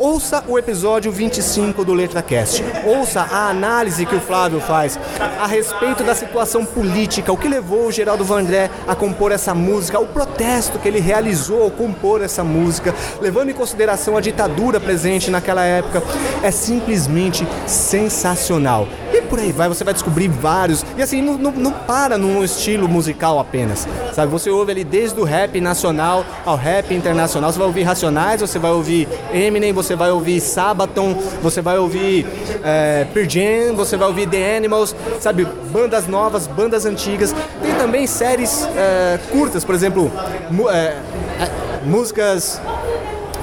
Ouça o episódio 25 do LetraCast. Ouça a análise que o Flávio faz a respeito da situação política, o que levou o Geraldo Vandré a compor essa música, o protesto que ele realizou ao compor essa música, levando em consideração a ditadura presente naquela época. É simplesmente sensacional. Por aí vai, você vai descobrir vários. E assim, não, não, não para num estilo musical apenas. Sabe, você ouve ali desde o rap nacional ao rap internacional. Você vai ouvir Racionais, você vai ouvir Eminem, você vai ouvir Sabaton, você vai ouvir é, Pearl Jam, você vai ouvir The Animals, sabe, bandas novas, bandas antigas. Tem também séries é, curtas, por exemplo, é, músicas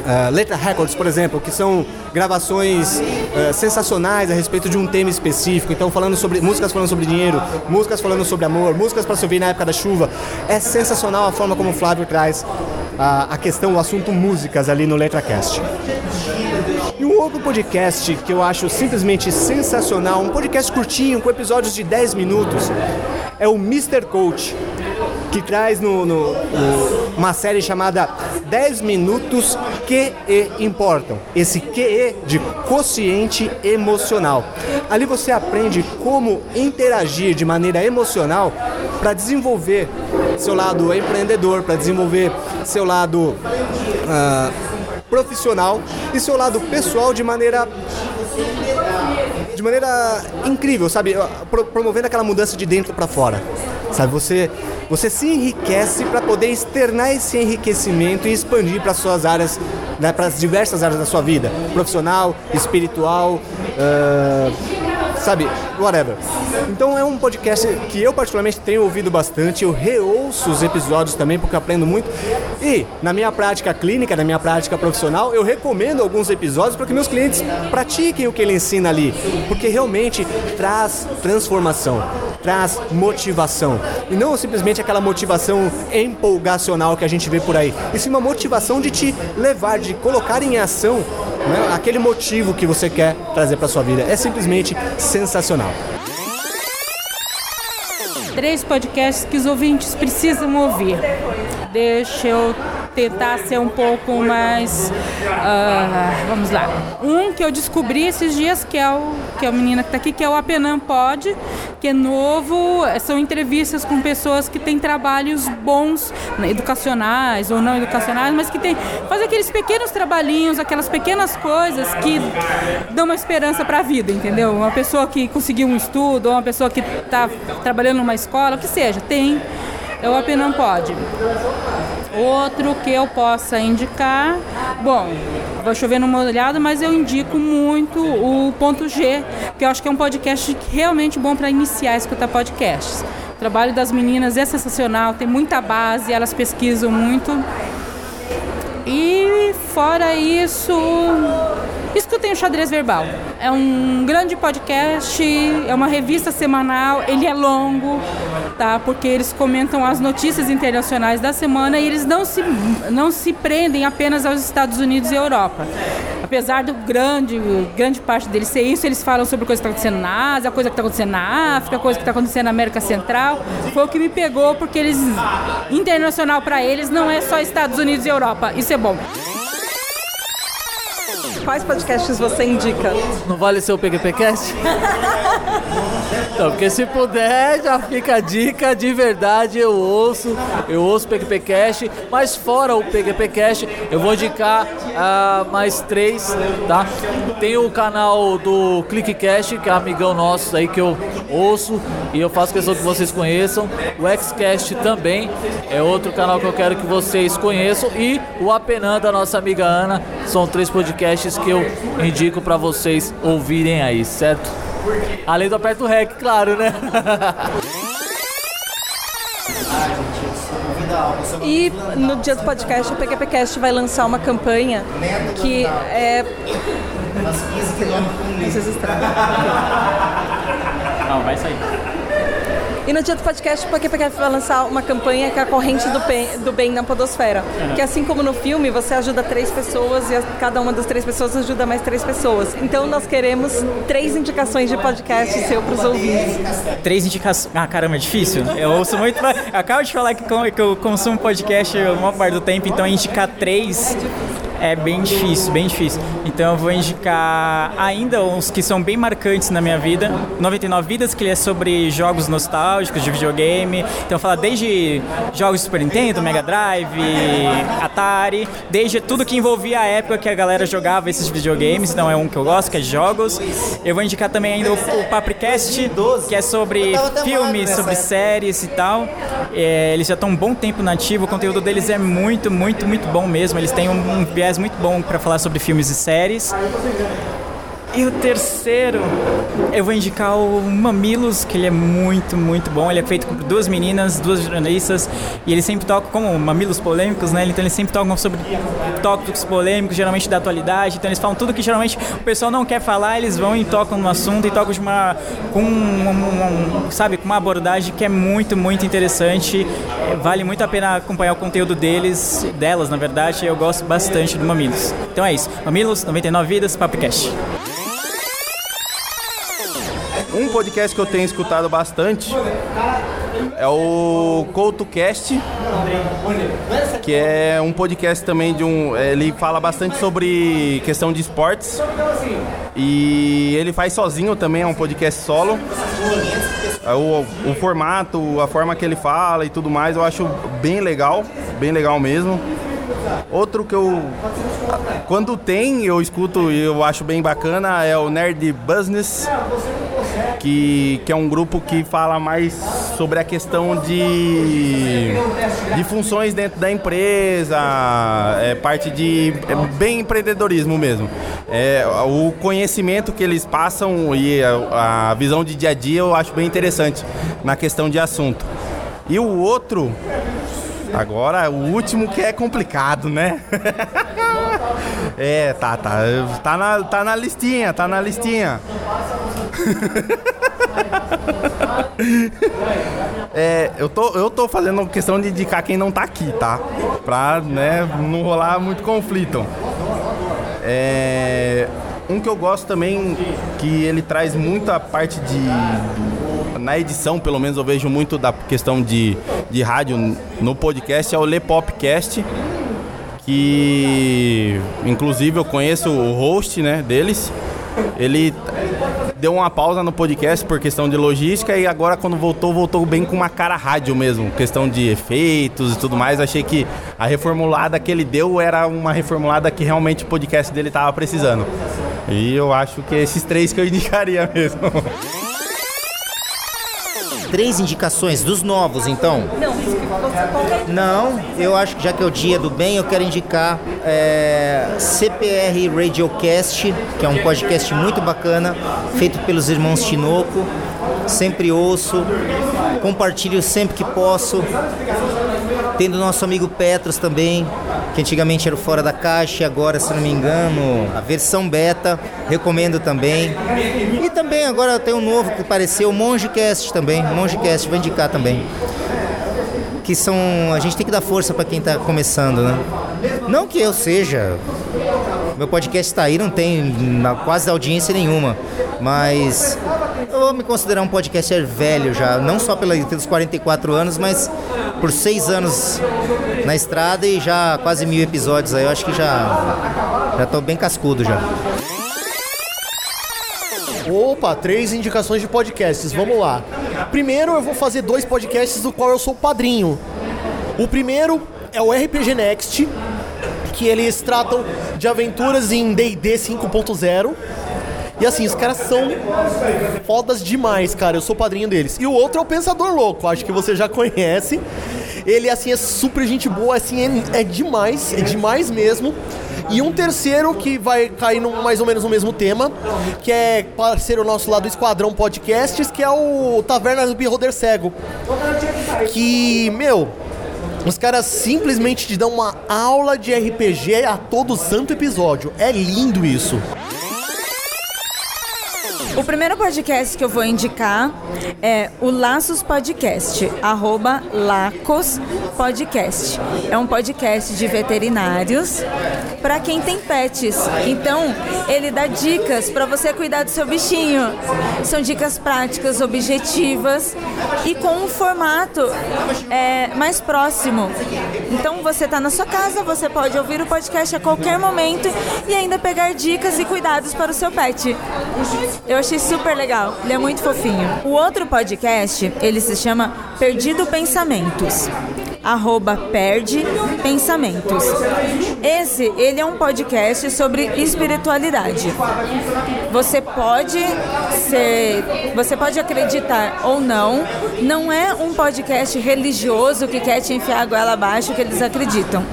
Uh, Letra Records, por exemplo, que são gravações uh, sensacionais a respeito de um tema específico. Então, falando sobre músicas falando sobre dinheiro, músicas falando sobre amor, músicas para se ouvir na época da chuva. É sensacional a forma como o Flávio traz uh, a questão, o assunto músicas ali no LetraCast. E um outro podcast que eu acho simplesmente sensacional, um podcast curtinho, com episódios de 10 minutos, é o Mr. Coach que traz no, no, no, uma série chamada 10 Minutos que e importam. Esse QE de consciente emocional. Ali você aprende como interagir de maneira emocional para desenvolver seu lado empreendedor, para desenvolver seu lado uh, profissional e seu lado pessoal de maneira de maneira incrível, sabe? Promovendo aquela mudança de dentro para fora. Sabe, você você se enriquece para poder externar esse enriquecimento e expandir para suas áreas, né, para as diversas áreas da sua vida, profissional, espiritual, uh, sabe, whatever. Então é um podcast que eu particularmente tenho ouvido bastante, eu reouço os episódios também porque aprendo muito. E na minha prática clínica, na minha prática profissional, eu recomendo alguns episódios para que meus clientes pratiquem o que ele ensina ali, porque realmente traz transformação, traz motivação. E não simplesmente aquela motivação empolgacional que a gente vê por aí. E sim uma motivação de te levar, de colocar em ação né, aquele motivo que você quer trazer para sua vida. É simplesmente sensacional. Três podcasts que os ouvintes precisam ouvir. Deixa eu tentar ser um pouco mais. ah, vamos lá. Um que eu descobri esses dias, que é o que é a menina que está aqui, que é o Apenam Pod, que é novo. São entrevistas com pessoas que têm trabalhos bons, né, educacionais ou não educacionais, mas que tem, faz aqueles pequenos trabalhinhos, aquelas pequenas coisas que dão uma esperança para a vida, entendeu? Uma pessoa que conseguiu um estudo, ou uma pessoa que está trabalhando numa escola, o que seja, tem. É o Apenam Pod. Outro que eu possa indicar, bom, vou chover numa olhada, mas eu indico muito o Ponto G, que eu acho que é um podcast realmente bom para iniciar a escutar podcasts. O trabalho das meninas é sensacional, tem muita base, elas pesquisam muito. E fora isso, escutem o Xadrez Verbal. É um grande podcast, é uma revista semanal, ele é longo, tá? Porque eles comentam as notícias internacionais da semana e eles não se, não se prendem apenas aos Estados Unidos e Europa. Apesar do grande, grande parte deles ser isso, eles falam sobre coisa que está acontecendo na Ásia, coisa que está acontecendo na África, coisa que está acontecendo na América Central. Foi o que me pegou, porque eles internacional para eles não é só Estados Unidos e Europa. Isso é bom. Quais podcasts você indica? Não vale ser o PQPcast? Então, porque se puder, já fica a dica de verdade, eu ouço, eu ouço o PQPcast, mas fora o PQPcast, eu vou indicar ah, mais três, tá? Tem o canal do ClickCast, que é amigão nosso aí que eu ouço e eu faço questão que vocês conheçam. O Xcast também é outro canal que eu quero que vocês conheçam e o Apenan da nossa amiga Ana, são três podcasts que eu indico pra vocês ouvirem aí, certo? Além do Aperto Rec, claro, né? E no dia do podcast, o PQPcast vai lançar uma campanha que é. Não sei se estraga. Não, vai sair. E no dia do podcast, o PQPcast vai lançar uma campanha que é a corrente do bem, do bem na podosfera. Que assim como no filme, você ajuda três pessoas e a- cada uma das três pessoas ajuda mais três pessoas. Então nós queremos três indicações de podcast seu para os ouvintes. Três indicações. Ah, caramba, é difícil. Eu ouço muito. acabo de falar que, que eu consumo podcast a maior parte do tempo, então indicar três é bem difícil, bem difícil. Então eu vou indicar ainda uns que são bem marcantes na minha vida. 99 Vidas, que ele é sobre jogos nostálgicos de videogame. Então fala desde jogos de Super Nintendo, Mega Drive, Atari, desde tudo que envolvia a época que a galera jogava esses videogames. Então é um que eu gosto, que é de jogos. Eu vou indicar também ainda o, o Papricast, que é sobre filmes, sobre séries e tal. É, eles já estão um bom tempo na ativa, o conteúdo deles é muito, muito, muito bom mesmo. Eles têm um, um viés muito bom para falar sobre filmes e séries. E o terceiro, eu vou indicar o Mamilos, que ele é muito, muito bom. Ele é feito por duas meninas, duas jornalistas, e eles sempre tocam, como mamilos polêmicos, né? Então eles sempre tocam sobre tópicos polêmicos, geralmente da atualidade. Então eles falam tudo que geralmente o pessoal não quer falar, eles vão e tocam no assunto e tocam de uma, com, um, um- um- sabe, com uma abordagem que é muito, muito interessante. É, Vale muito a pena acompanhar o conteúdo deles, delas, na verdade. Eu gosto bastante do Mamilos. Então é isso. Mamilos, 99 Vidas, Papicast. Um podcast que eu tenho escutado bastante é o CoutoCast, que é um podcast também de um. Ele fala bastante sobre questão de esportes. E ele faz sozinho também, é um podcast solo. É O, o formato, a forma que ele fala e tudo mais, eu acho bem legal, bem legal mesmo. Outro que eu. Quando tem, eu escuto e eu acho bem bacana é o Nerd Business, que, que é um grupo que fala mais sobre a questão de, de funções dentro da empresa, é parte de. É bem empreendedorismo mesmo. É, o conhecimento que eles passam e a, a visão de dia a dia eu acho bem interessante na questão de assunto. E o outro. Agora, o último que é complicado, né? é, tá, tá. Tá na, tá na listinha, tá na listinha. É, eu tô, eu tô fazendo questão de indicar quem não tá aqui, tá? Pra, né, não rolar muito conflito. É, um que eu gosto também, que ele traz muita parte de. Na edição, pelo menos, eu vejo muito da questão de, de rádio no podcast, é o Le Popcast. que inclusive eu conheço o host, né, deles. Ele deu uma pausa no podcast por questão de logística e agora quando voltou, voltou bem com uma cara rádio mesmo, questão de efeitos e tudo mais. Achei que a reformulada que ele deu era uma reformulada que realmente o podcast dele tava precisando. E eu acho que é esses três que eu indicaria mesmo. Três indicações dos novos, então? Não, eu acho que já que é o dia do bem, eu quero indicar é, CPR Radiocast, que é um podcast muito bacana, feito pelos irmãos Tinoco. Sempre ouço, compartilho sempre que posso. Tem do nosso amigo Petros também, que antigamente era o Fora da Caixa, agora, se não me engano, a versão beta, recomendo também. E também agora tem um novo que apareceu, o Mongecast também, Mongecast, vou indicar também. Que são. A gente tem que dar força para quem tá começando, né? Não que eu seja. Meu podcast tá aí, não tem quase audiência nenhuma. Mas eu vou me considerar um podcaster velho já, não só pela- pelos 44 anos, mas por seis anos na estrada e já quase mil episódios aí. Eu acho que já, já bem cascudo já. Opa, três indicações de podcasts, vamos lá. Primeiro eu vou fazer dois podcasts do qual eu sou padrinho. O primeiro é o RPG Next, que eles tratam de aventuras em D&D 5.0. E assim, os caras são fodas demais, cara. Eu sou padrinho deles. E o outro é o Pensador Louco, acho que você já conhece. Ele, assim, é super gente boa, assim, é, é demais, é demais mesmo. E um terceiro que vai cair no, mais ou menos no mesmo tema, que é parceiro nosso lá do Esquadrão Podcasts, que é o Taverna do Beholder Cego. Que, meu, os caras simplesmente te dão uma aula de RPG a todo santo episódio. É lindo isso. O primeiro podcast que eu vou indicar é o Laços Podcast, arroba Lacos Podcast. É um podcast de veterinários para quem tem pets. Então, ele dá dicas para você cuidar do seu bichinho. São dicas práticas, objetivas e com um formato é, mais próximo. Então, você está na sua casa, você pode ouvir o podcast a qualquer momento e ainda pegar dicas e cuidados para o seu pet. Eu achei super legal, ele é muito fofinho. O outro podcast, ele se chama Perdido Pensamentos. Arroba Perde Pensamentos. Esse, ele é um podcast sobre espiritualidade. Você pode ser, você pode acreditar ou não, não é um podcast religioso que quer te enfiar a goela abaixo que eles acreditam.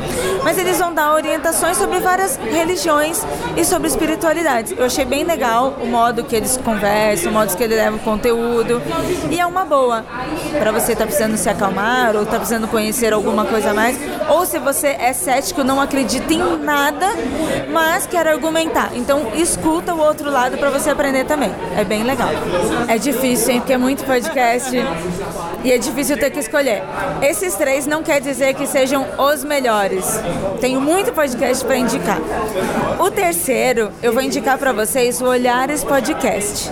Mas eles vão dar orientações sobre várias religiões e sobre espiritualidades. Eu achei bem legal o modo que eles conversam, o modo que eles levam conteúdo. E é uma boa para você estar precisando se acalmar ou tá precisando conhecer alguma coisa a mais. Ou se você é cético, não acredita em nada, mas quer argumentar. Então escuta o outro lado para você aprender também. É bem legal. É difícil, hein? Porque é muito podcast e é difícil ter que escolher. Esses três não quer dizer que sejam os melhores. Tenho muito podcast para indicar. O terceiro, eu vou indicar para vocês o Olhares Podcast.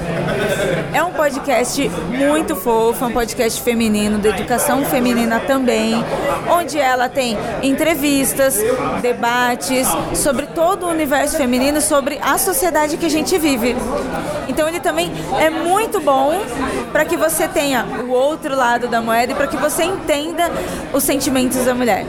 É um podcast muito fofo, é um podcast feminino, de educação feminina também, onde ela tem entrevistas, debates sobre todo o universo feminino, sobre a sociedade que a gente vive. Então ele também é muito bom para que você tenha o outro lado da moeda e para que você entenda os sentimentos da mulher.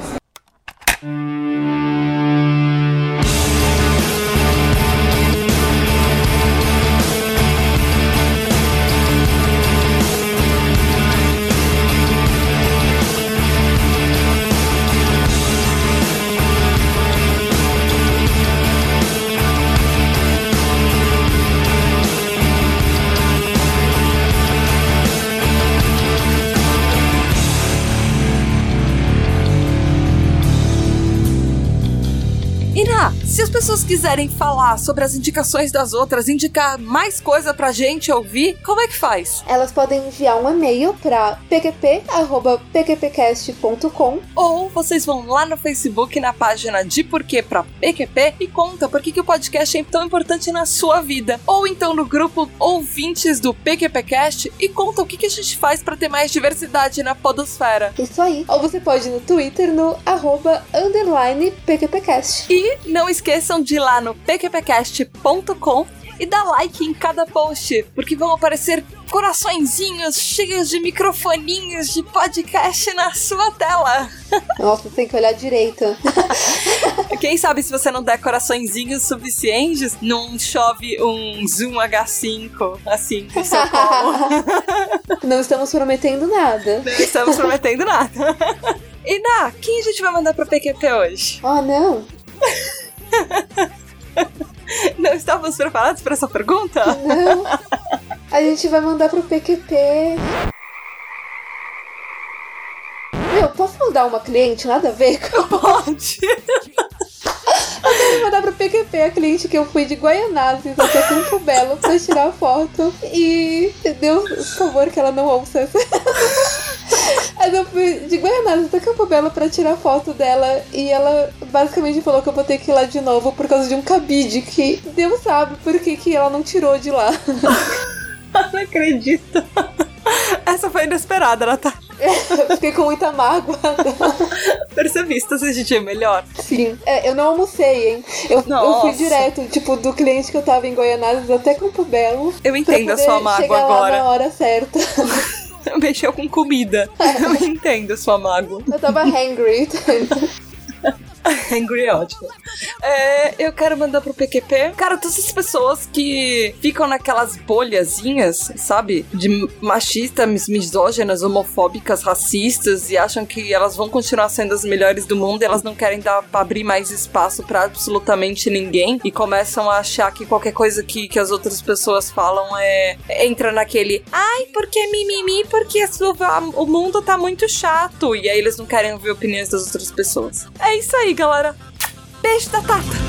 Se as pessoas quiserem falar sobre as indicações das outras, indicar mais coisa pra gente ouvir, como é que faz? Elas podem enviar um e-mail para pqp.pqpcast.com Ou vocês vão lá no Facebook, na página de Porquê pra PQP e conta por que, que o podcast é tão importante na sua vida. Ou então no grupo Ouvintes do PQPcast e conta o que, que a gente faz para ter mais diversidade na podosfera. Isso aí. Ou você pode ir no Twitter no arroba underline PQPcast. E não esqueçam de ir lá no pqpcast.com e dar like em cada post, porque vão aparecer coraçõezinhos cheios de microfoninhos de podcast na sua tela. Nossa, tem que olhar direito. Quem sabe se você não der coraçõezinhos suficientes, não chove um Zoom H5 assim em São Paulo. Não estamos prometendo nada. Não estamos prometendo nada. E Ná, quem a gente vai mandar pro PQP hoje? Oh, não. Não estávamos preparados para essa pergunta? Não. A gente vai mandar pro PQP. Meu, posso mandar uma cliente? Nada a ver com. Pode. Eu quero mandar pro PQP a cliente que eu fui de Guaianazes até Campo Belo pra tirar foto. E Deus, por favor, que ela não ouça essa. Mas eu fui de Guaianazes até Campo Belo pra tirar foto dela. E ela basicamente falou que eu vou ter que ir lá de novo por causa de um cabide que Deus sabe por que, que ela não tirou de lá. não acredito. Essa foi inesperada, Natália. Eu fiquei com muita mágoa. Percebi, se você sentia melhor. Sim. É, eu não almocei, hein? Eu, eu fui direto, tipo, do cliente que eu tava em Goianazes até Campo Belo. Eu entendo a sua mágoa agora. Na hora certa. Mexeu com comida. Eu entendo sua mágoa. Eu tava hangry. Angry é ótimo. Eu quero mandar pro PQP. Cara, todas as pessoas que ficam naquelas bolhazinhas, sabe? De machistas, misóginas, homofóbicas, racistas e acham que elas vão continuar sendo as melhores do mundo e elas não querem dar, abrir mais espaço para absolutamente ninguém e começam a achar que qualquer coisa que, que as outras pessoas falam é. entra naquele. Ai, porque mimimi, porque a sua- o mundo tá muito chato. E aí eles não querem ouvir opiniões das outras pessoas. É isso aí, galera. Beijo da Tata.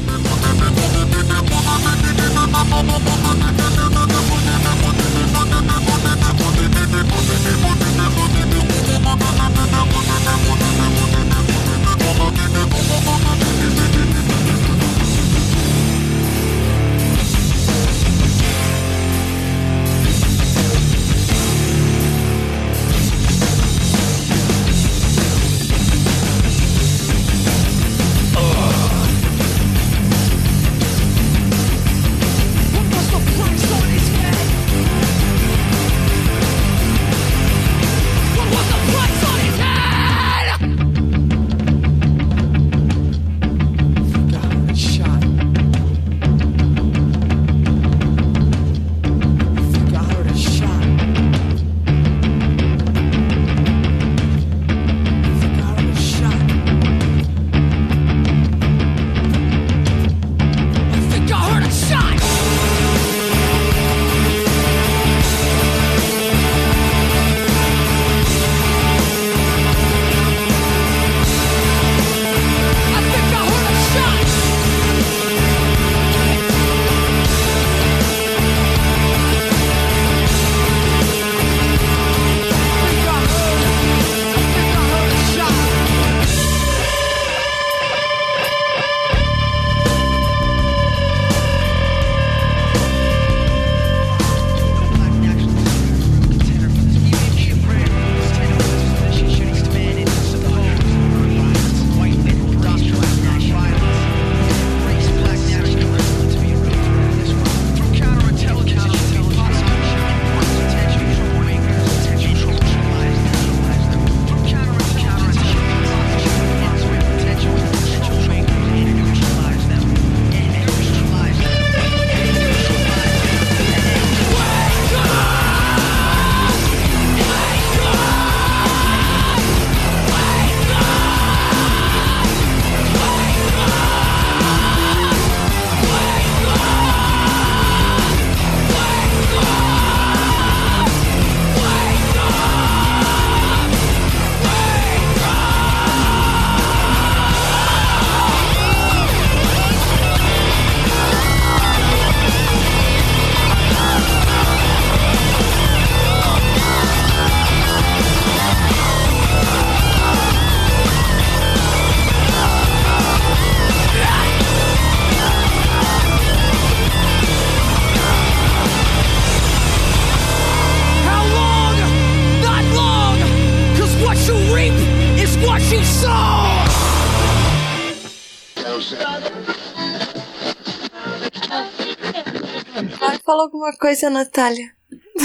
Coisa, Natália.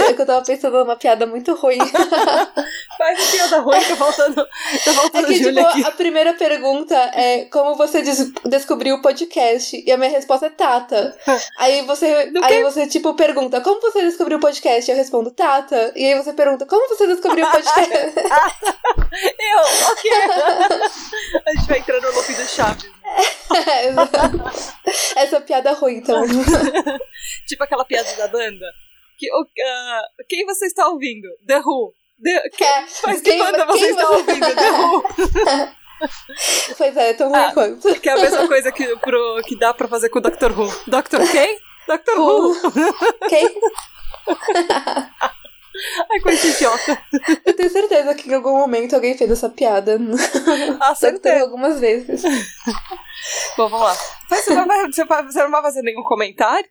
é que eu tava pensando numa piada muito ruim. Faz piada ruim, tá faltando, tá É faltando que, Júlia tipo, aqui. a primeira pergunta é como você des- descobriu o podcast? E a minha resposta é Tata. Aí você, aí você, tipo, pergunta, como você descobriu o podcast? Eu respondo, Tata. E aí você pergunta, como você descobriu o podcast? Eu, ok. A gente vai entrando no loop do Chaves. É. Essa piada ruim, então. tipo aquela piada da banda. Que, ah, quem você está ouvindo? The Who. The, quem, mas que quem- banda você quem está você- ouvindo? Who. Pois é, tão ruim quanto. Que é a mesma coisa que, pro, que dá pra fazer com o Dr. Who. Dr. quem? Dr. Who. Quem? Ai, coisa idiota. Eu tenho certeza que em algum momento alguém fez essa piada. Ah, certeza. algumas vezes. Bom, vamos lá. Mas Você, não vai, você vai- você não vai fazer nenhum comentário?